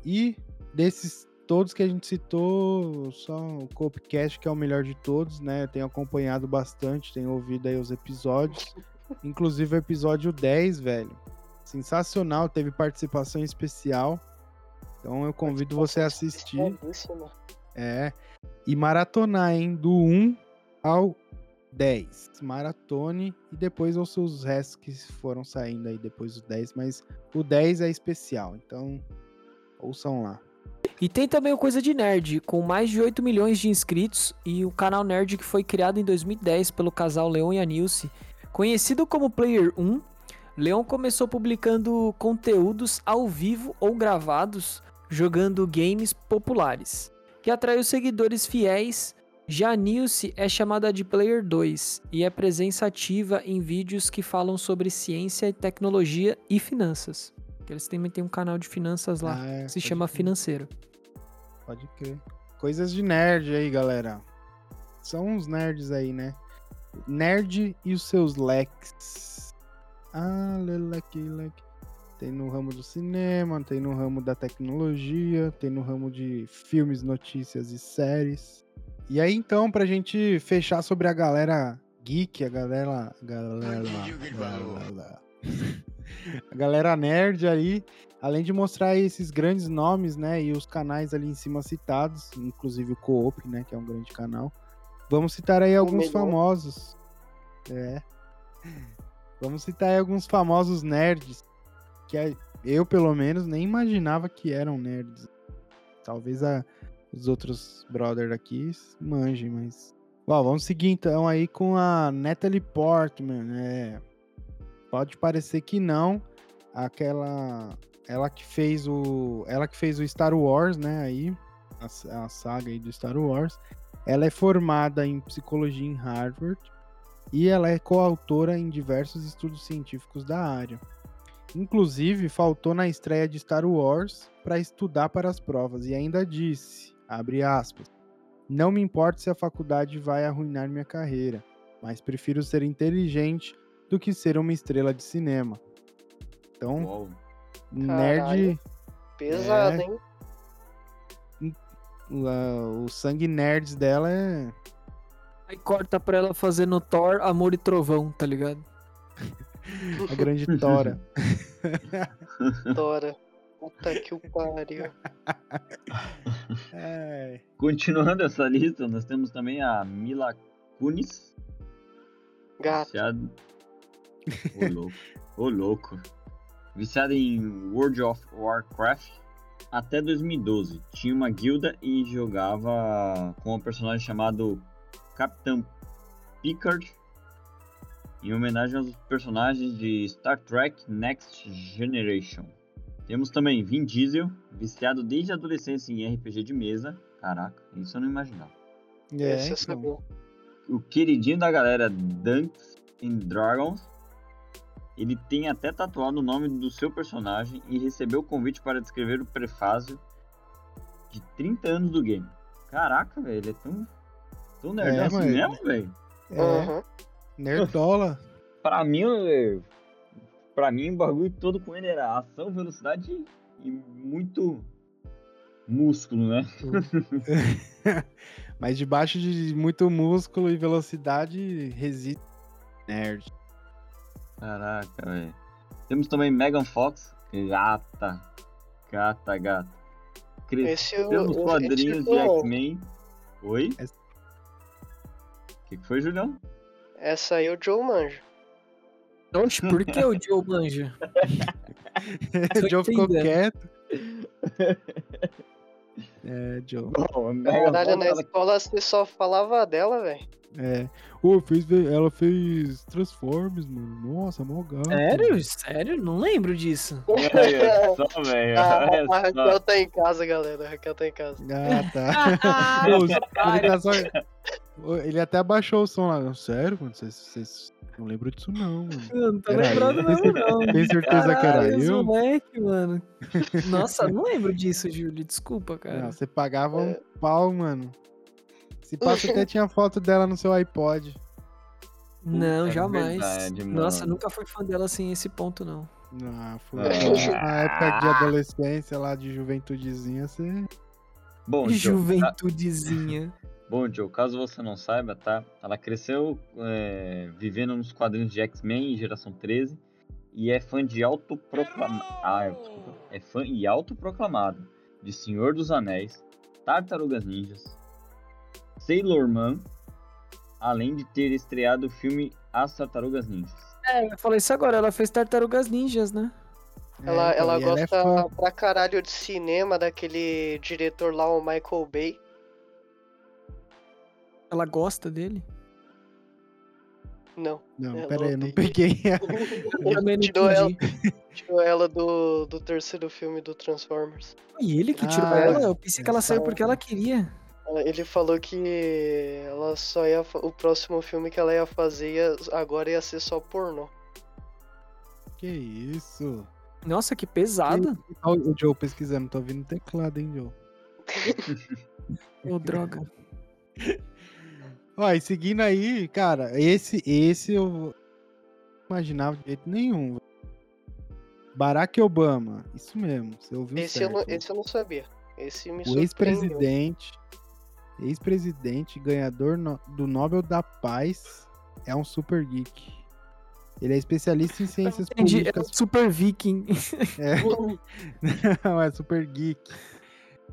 E desses todos que a gente citou, só o Copcast que é o melhor de todos, né? Eu tenho acompanhado bastante, tenho ouvido aí os episódios. <laughs> Inclusive o episódio 10, velho. Sensacional, teve participação especial. Então eu convido você a assistir. É. E maratonar, hein? Do 1 ao 10. Maratone e depois os restos que foram saindo aí depois do 10. Mas o 10 é especial, então ouçam lá. E tem também o Coisa de Nerd, com mais de 8 milhões de inscritos, e o canal Nerd que foi criado em 2010 pelo casal Leon e Anilce. Conhecido como Player 1, Leon começou publicando conteúdos ao vivo ou gravados, jogando games populares, que atraiu seguidores fiéis. Já Nilce é chamada de Player 2 e é presença ativa em vídeos que falam sobre ciência, tecnologia e finanças. Eles também têm um canal de finanças lá. Ah, é, que se chama crer. Financeiro. Pode crer. Coisas de nerd aí, galera. São uns nerds aí, né? Nerd e os seus leques. Ah, leque, leque. Tem no ramo do cinema, tem no ramo da tecnologia, tem no ramo de filmes, notícias e séries. E aí, então, pra gente fechar sobre a galera geek, a galera. Galera. galera <laughs> a galera nerd aí, além de mostrar aí esses grandes nomes, né, e os canais ali em cima citados, inclusive o Coop, né, que é um grande canal. Vamos citar aí alguns famosos. É. Vamos citar aí alguns famosos nerds que eu, pelo menos, nem imaginava que eram nerds. Talvez a- os outros brother aqui manjem, mas. Bom, vamos seguir então aí com a Natalie Portman. É, pode parecer que não. Aquela. Ela que fez o. Ela que fez o Star Wars, né? Aí. A, a saga aí do Star Wars. Ela é formada em psicologia em Harvard. E ela é coautora em diversos estudos científicos da área. Inclusive, faltou na estreia de Star Wars para estudar para as provas e ainda disse, abre aspas, não me importa se a faculdade vai arruinar minha carreira, mas prefiro ser inteligente do que ser uma estrela de cinema. Então, Uau. nerd, Caralho. Pesado, É. hein? o, o sangue nerds dela é Aí corta pra ela fazendo Thor, Amor e Trovão, tá ligado? <laughs> a grande tora. <laughs> Dora. Puta que o pariu. <laughs> É, Continuando essa lista, nós temos também a Mila Kunis. Gato. Viciada. Ô louco. Ô louco. Viciada em World of Warcraft até 2012. Tinha uma guilda e jogava com um personagem chamado Capitão Picard. Em homenagem aos personagens de Star Trek Next Generation. Temos também Vin Diesel, viciado desde a adolescência em RPG de mesa. Caraca, isso eu não imaginava é, Esse então. sabia. o queridinho da galera Dunks and Dragons. Ele tem até tatuado o nome do seu personagem e recebeu o convite para descrever o prefácio de 30 anos do game. Caraca, velho, ele é tão, tão nerdão É, assim mesmo, velho. É, Aham. nerdola. Pra mim, eu- pra mim, o bagulho todo com ele era ação, velocidade e muito músculo, né? <laughs> Mas debaixo de muito músculo e velocidade reside nerd. Caraca, velho. Temos também Megan Fox, gata, gata, gata. Cres- Esse eu. Temos esse- quadrinhos de X-Men. Oi? O que, que foi, Julião? Essa aí o Joe manja. Oxe, por que o Joe manja? <laughs> Tô Joe ficou quieto. É, Joe. Bom, a Megan Caralho, Fox, na escola você só falava dela, velho. É. Ô, fez, ela fez Transformers, mano. Nossa, mó gato. Sério? Sério? Não lembro disso. <laughs> Olha só, velho. A. Raquel tá em casa, galera. A Raquel tá em casa. Ah, <laughs> tá. Ô, ele, tá só... Ele até abaixou o som lá. Sério, mano? Vocês não lembram disso, não, mano. Eu não tô Era lembrado mesmo, não. Tem certeza que era Caralho, eu? moleque, mano. Nossa, <laughs> não lembro disso, Júlio. Desculpa, cara. Não, você pagava um É. pau, mano. Se passa até tinha foto dela no seu iPod. Não, Puta, jamais. verdade, Nossa, nunca fui fã dela assim, esse ponto, não. Ah, foi Ah. na época de adolescência lá, de juventudezinha, você. Bom, ca- Juventudezinha. Bom, Joe, caso você não saiba, tá? Ela cresceu é, vivendo nos quadrinhos de X-Men e Geração 13 e é fã de autoproclamado. Ah, desculpa. É fã e autoproclamado de Senhor dos Anéis, Tartarugas Ninjas, Sailor Moon, além de ter estreado o filme As Tartarugas Ninjas. É, eu falei isso agora. Ela fez Tartarugas Ninjas, né? Ela, É, então, ela e gosta é fã. pra caralho de cinema daquele diretor lá, o Michael Bay. Ela gosta dele. Não. Não, pera aí, eu não peguei. <laughs> Eu também não Tirou ela, tirou ela do, do terceiro filme do Transformers. E ele que tirou Ah, ela? Eu pensei que ela saiu porque ela queria. Ele falou que ela só ia. O próximo filme que ela ia fazer ia- agora ia ser só pornô. que isso? Nossa, que pesado. Ó, o Joe pesquisando, tô ouvindo teclado, hein, Joe? Ô, droga. <laughs> Ó, e seguindo aí, cara, esse, esse eu não imaginava de jeito nenhum. Barack Obama, isso mesmo, você ouviu Esse eu, certo. não, esse eu não sabia. Esse me O ex-presidente, ex-presidente, ganhador no- do Nobel da Paz, é um super geek. Ele é especialista em ciências Entendi, é políticas. um super viking. <laughs> <laughs> Não, é super geek.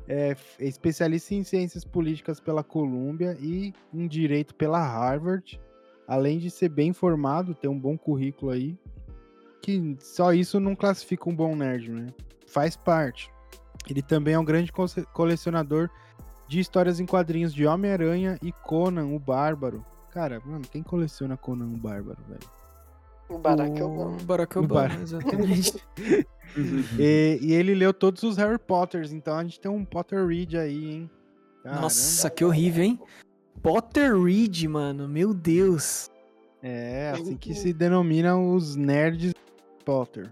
É especialista em ciências políticas pela Columbia e em direito pela Harvard. Além de ser bem formado, ter um bom currículo aí. Que só isso não classifica um bom nerd, né? Faz parte. Ele também é um grande colecionador de histórias em quadrinhos de Homem-Aranha e Conan, o Bárbaro. Cara, mano, quem coleciona Conan o Bárbaro, velho? O Barack O Obama. Barack O Obama, Bar- exatamente. <laughs> E, e ele leu todos os Harry Potters, então a gente tem um Potter Read aí, hein? Caramba. Nossa, que horrível, hein? Potterread, mano. Meu Deus. É, assim que se denomina os nerds Potter.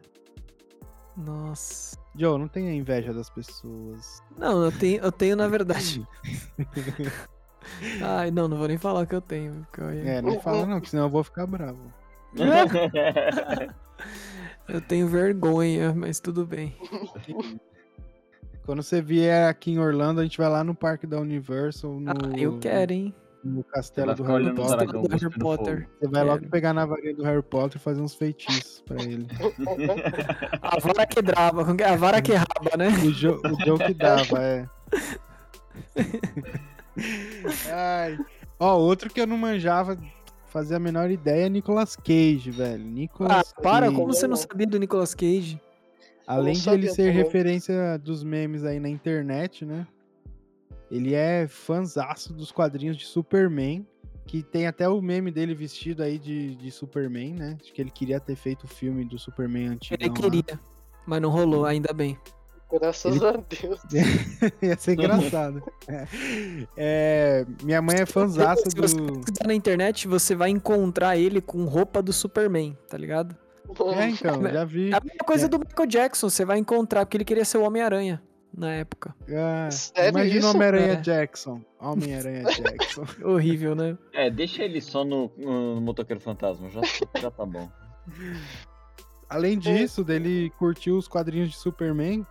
Nossa. Joe, não tenha inveja das pessoas. Não, eu tenho, eu tenho na verdade. <laughs> Ai, não, não vou nem falar que eu tenho. porque eu, ia- É, não fala não, que senão eu vou ficar bravo. <laughs> <laughs> eu tenho vergonha, mas tudo bem. <laughs> Quando você vier aqui em Orlando, a gente vai lá no parque da Universal, no, Ah, eu quero, hein? no castelo do Harry olhando o Potter. Do Harry Potter. Você vai logo Quero. pegar na varinha do Harry Potter e fazer uns feitiços pra ele. <laughs> A vara que drava, a vara que raba, né? O, jo o Joe que dava, é. <laughs> Ai. Ó, outro que eu não manjava, fazia a menor ideia é Nicolas Cage, velho. Ah, Nicolas para, Cage. como você não sabia do Nicolas Cage? Além de ele ser também. referência dos memes aí na internet, né? Ele é fanzaço dos quadrinhos de Superman, que tem até o meme dele vestido aí de, de Superman, né? Acho que ele queria ter feito o filme do Superman antigo. Ele queria, mas não rolou, ainda bem. Graças Ele- a Deus. <laughs> Ia ser engraçado. <laughs> É, minha mãe é fanzaça Se você do. pesquisar na internet, você vai encontrar ele com roupa do Superman, tá ligado? É, então, já vi. É a mesma coisa É. do Michael Jackson, você vai encontrar, porque ele queria ser o Homem-Aranha na época. Ah, Sério imagina o Homem-Aranha É. Jackson. Homem-Aranha <laughs> Jackson. Horrível, né? É, deixa ele só no, no Motoqueiro Fantasma, já, já tá bom. Além disso, dele curtir os quadrinhos de Superman,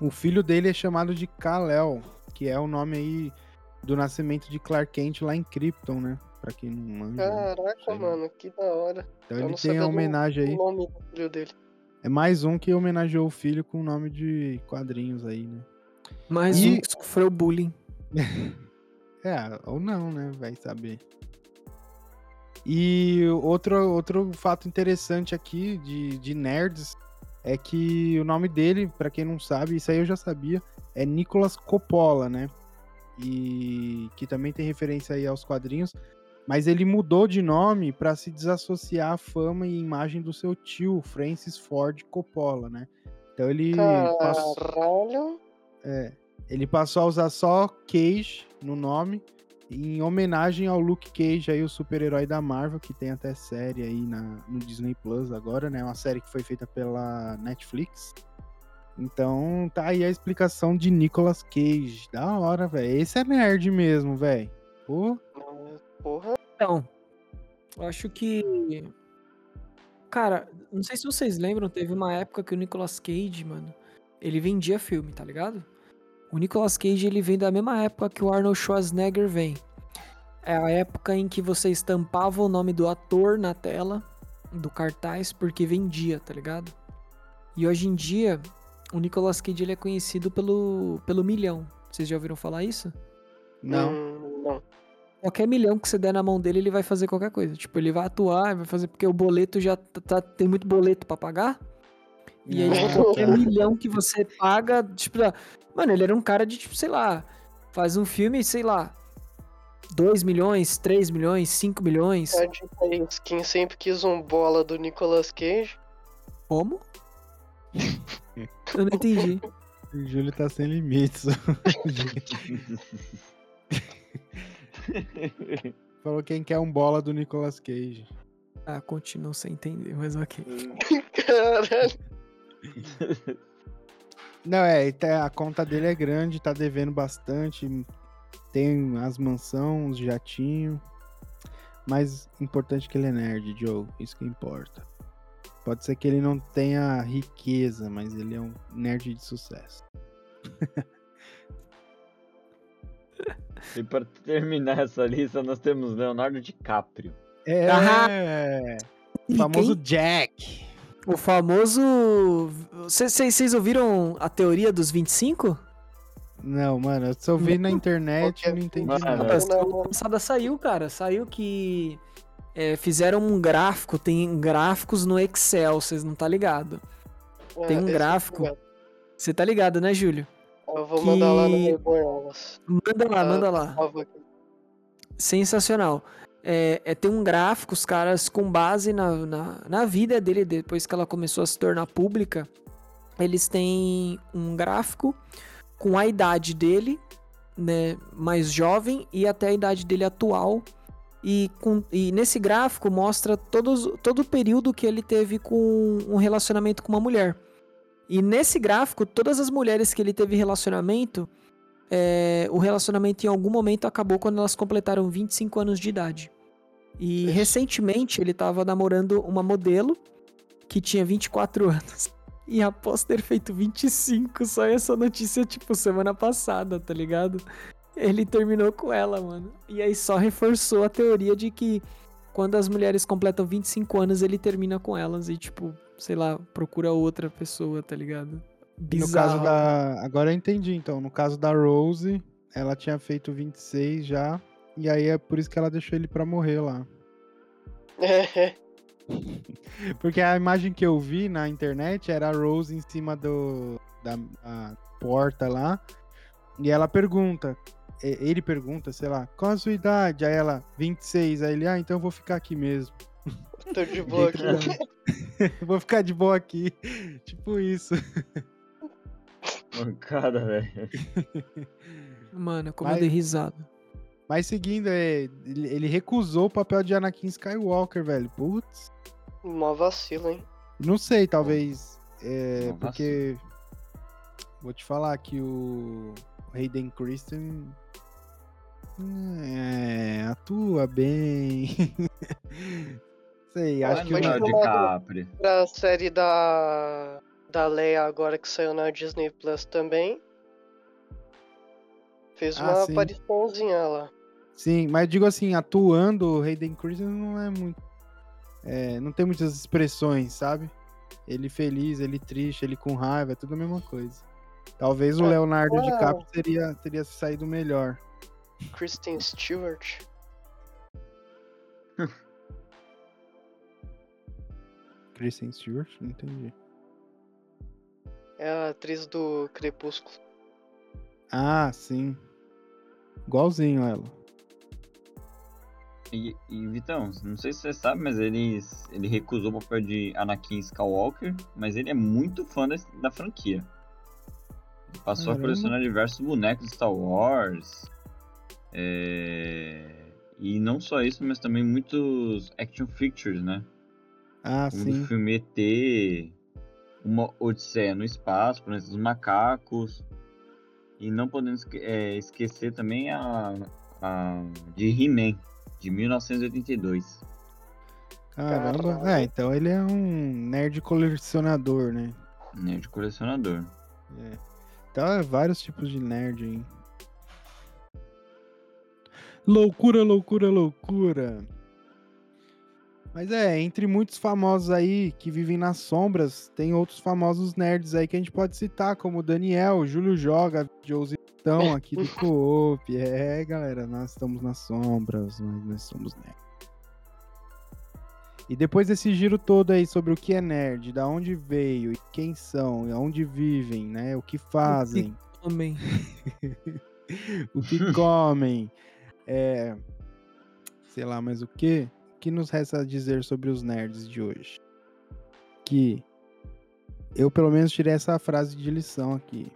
o filho dele é chamado de Kal-El, que é o nome aí do nascimento de Clark Kent lá em Krypton, né? Pra quem não manja. né? Caraca, mano, que da hora. Então eu ele tem a do- homenagem aí. O nome do filho dele. É mais um que homenageou o filho com o nome de quadrinhos aí, né? Mais E- um que sofreu bullying. <laughs> É, ou não, né? Vai saber. E outro, outro fato interessante aqui de, de nerds é que o nome dele, pra quem não sabe, isso aí eu já sabia, é Nicolas Coppola, né? E que também tem referência aí aos quadrinhos, mas ele mudou de nome pra se desassociar à fama e imagem do seu tio, Francis Ford Coppola, né? Então ele passou, é, ele passou a usar só Cage no nome, em homenagem ao Luke Cage, aí, o super-herói da Marvel, que tem até série aí na, no Disney Plus agora, né? Uma série que foi feita pela Netflix. Então, tá aí a explicação de Nicolas Cage. Da hora, velho. Esse é nerd mesmo, velho. Pô, Porra. Então, eu acho que. Cara, não sei se vocês lembram, teve uma época que o Nicolas Cage, mano, ele vendia filme, tá ligado? O Nicolas Cage, ele vem da mesma época que o Arnold Schwarzenegger vem. É a época em que você estampava o nome do ator na tela, do cartaz, porque vendia, tá ligado? E hoje em dia, o Nicolas Cage, ele é conhecido pelo, pelo milhão. Vocês já ouviram falar isso? não. Hum, não. Qualquer milhão que você der na mão dele, ele vai fazer qualquer coisa. Tipo, ele vai atuar, vai fazer porque o boleto já tá, tá- tem muito boleto pra pagar. E aí, tipo, qualquer milhão que você paga, tipo, ah, mano, ele era um cara de, tipo, sei lá, faz um filme, sei lá, 2 milhões, 3 milhões, 5 milhões. É de país. Quem sempre quis um bola do Nicolas Cage. Como? Eu não entendi. <laughs> O Júlio tá sem limites. <laughs> Falou quem quer um bola do Nicolas Cage. Ah, continuo sem entender, mas ok. <laughs> Caralho. <laughs> Não, é, tá- a conta dele é grande, tá devendo bastante. Tem as mansões, jatinho. Mas importante que ele é nerd, Joe. Isso que importa. Pode ser que ele não tenha riqueza, mas ele é um nerd de sucesso. <laughs> E para terminar essa lista, nós temos Leonardo DiCaprio. É! O famoso? Jack. O famoso. Vocês ouviram a teoria dos 25? Não, mano, eu só vi na internet e não entendi Mano, nada. Não, não. passada saiu, cara. Saiu que é, fizeram um gráfico, tem gráficos no Excel, vocês não tá ligado. Tem um gráfico. Você tá ligado, né, Júlio? Eu vou mandar lá no Que- meu. Manda lá, manda lá. Sensacional. É, é, tem um gráfico, os caras, com base na, na, na vida dele, depois que ela começou a se tornar pública, eles têm um gráfico com a idade dele, né, mais jovem, e até a idade dele atual. E, com, e nesse gráfico mostra todos, todo o período que ele teve com um relacionamento com uma mulher. E nesse gráfico, todas as mulheres que ele teve relacionamento, é, o relacionamento em algum momento acabou quando elas completaram 25 anos de idade. E Ixi. recentemente ele tava namorando uma modelo que tinha 24 anos. E após ter feito 25, só essa notícia, tipo, semana passada, tá ligado? Ele terminou com ela, mano. E aí só reforçou a teoria de que quando as mulheres completam 25 anos, ele termina com elas e, tipo, sei lá, procura outra pessoa, tá ligado? No Bizarro. caso da. Agora eu entendi, então. No caso da Rose, ela tinha feito 26 já. E aí é por isso que ela deixou ele pra morrer lá. É, <laughs> Porque a imagem que eu vi na internet era a Rose em cima do, da porta lá. E ela pergunta. Ele pergunta, sei lá, qual a sua idade? Aí ela, 26. Aí ele, ah, então eu vou ficar aqui mesmo. tô de <laughs> boa aqui. <laughs> Vou ficar de boa aqui. tipo isso. Cara, <laughs> velho. Mano, como Mas- eu dei risada. Mas seguindo, é, ele, ele recusou o papel de Anakin Skywalker, velho. Putz. Mó vacilo, hein? Não sei, talvez. É, porque. Vou te falar que o Hayden Christensen. É, atua bem. <laughs> sei, acho que. o- DiCaprio. Pra série da. Da Leia agora que saiu na Disney Plus também. Fez Ah, uma sim. apariçãozinha lá. Sim, mas digo assim, atuando, o Hayden Christensen não é muito. é, não tem muitas expressões, sabe? Ele feliz, ele triste, ele com raiva, é tudo a mesma coisa. Talvez o É, Leonardo ah. DiCaprio teria, teria saído melhor. Kristen Stewart. <laughs> Kristen Stewart? Não entendi. É a atriz do Crepúsculo. Ah, sim. Igualzinho ela. E, e, Vitão, não sei se você sabe, mas ele, ele recusou o papel de Anakin Skywalker, mas ele é muito fã da, da franquia. Ele passou Caramba. a colecionar diversos bonecos de Star Wars. é, E não só isso, mas também muitos action features, né? Ah, Como sim. do filme ET, uma Odisseia no Espaço, Planeta dos Macacos. E não podemos é, esquecer também a, a de He-Man, de 1982. Caramba. Caralho. É, então ele é um nerd colecionador, né? De colecionador. É. Então é vários tipos de nerd, hein? Loucura, loucura, loucura. Mas é, entre muitos famosos aí que vivem nas sombras, tem outros famosos nerds aí que a gente pode citar, como o Daniel, Júlio Joga, Jouzitão aqui do Coop. É, galera, nós estamos nas sombras, mas nós somos nerds. E depois desse giro todo aí sobre o que é nerd, da onde veio, e quem são, e onde vivem, né? O que fazem, Homem. <laughs> o que comem, é, sei lá, mas o que? O que nos resta dizer sobre os nerds de hoje? Que eu pelo menos tirei essa frase de lição aqui.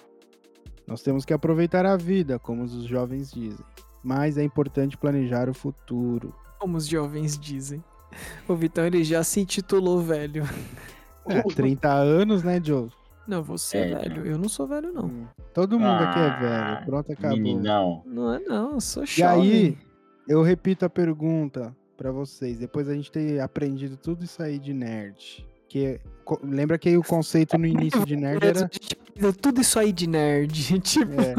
Nós temos que aproveitar a vida, como os jovens dizem, mas é importante planejar o futuro. Como os jovens dizem. <laughs> O Vitão ele já se intitulou velho. <laughs> É, 30 anos, né, Joe? Não, você é É, velho. Eu não sou velho, não. Todo mundo aqui é Ah, velho. Pronto, acabou. Meninão. Não é, não. Eu sou E jovem. aí, eu repito a pergunta pra vocês. Depois a gente ter aprendido tudo isso aí de nerd. Que co- lembra que o conceito no início de nerd A era. tudo isso aí de nerd. <laughs> Tipo, é.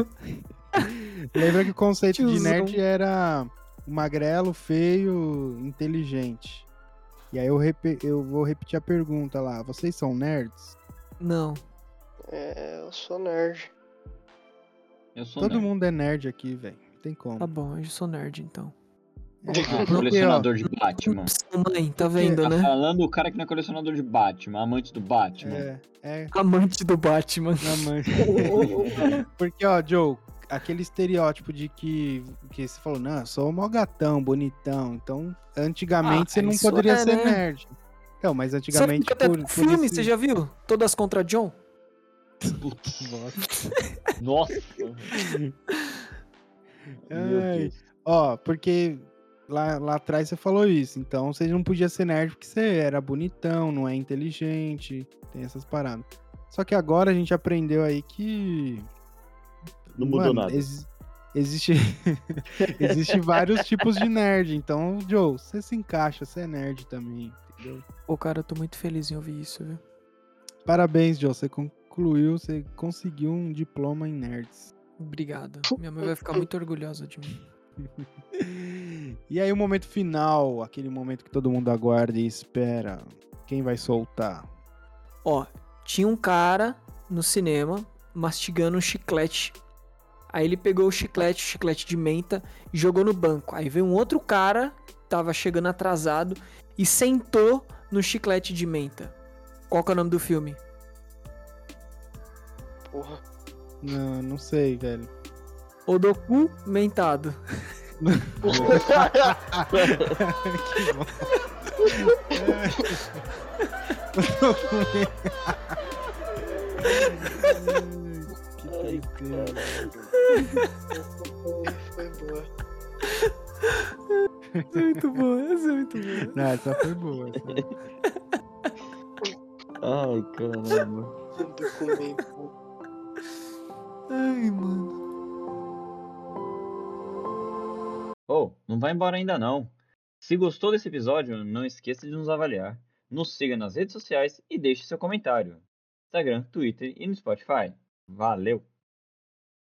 lembra que o conceito de Tiozão. nerd era o magrelo, feio, inteligente. E aí eu, repe- eu vou repetir a pergunta lá. Vocês são nerds? não. É, eu sou nerd. Eu sou Todo nerd. mundo é nerd aqui, velho. Não tem como. Tá bom, eu sou nerd, então. Ó, colecionador de Batman. Mãe, tá vendo, Tá né? falando o cara que não é colecionador de Batman, amante do Batman. É, é, Amante do Batman. <laughs> mãe. <laughs> Porque, ó, Joe, aquele estereótipo de que, que você falou, não, eu sou mó gatão, bonitão. Então, antigamente Ah, você não poderia é, ser né? nerd. Então, mas antigamente nunca teve por, por filme, esse- você já viu? Todas contra John? Putz, Nossa. Nossa. <laughs> Ai. Ó, porque lá, lá atrás você falou isso. Então você não podia ser nerd porque você era bonitão, não é inteligente, tem essas paradas. Só que agora a gente aprendeu aí que. Não mudou mano, nada. ex- existe. <laughs> existe vários tipos de nerd. Então, Joe, você se encaixa, você é nerd também, entendeu? Pô, cara, eu tô muito feliz em ouvir isso, viu? Parabéns, Joe. Você concluiu, você conseguiu um diploma em nerds. Obrigado. Minha mãe vai ficar muito orgulhosa de mim. <laughs> E aí o momento final, aquele momento que todo mundo aguarda e espera. Quem vai soltar? Ó, tinha um cara no cinema mastigando um chiclete. Aí ele pegou o chiclete, o chiclete de menta, e jogou no banco. Aí veio um outro cara, tava chegando atrasado, e sentou no chiclete de menta. Qual que é o nome do filme? Porra. Não, não sei, velho. Odoku Mentado. que bom. que tristeza. Foi, foi boa. Essa é muito boa, essa é muito boa. Não, essa foi boa. essa Ai, caramba. Ai, mano. Oh, não vai embora ainda não. Se gostou desse episódio, não esqueça de nos avaliar. Nos siga nas redes sociais e deixe seu comentário. Instagram, Twitter e no Spotify. Valeu!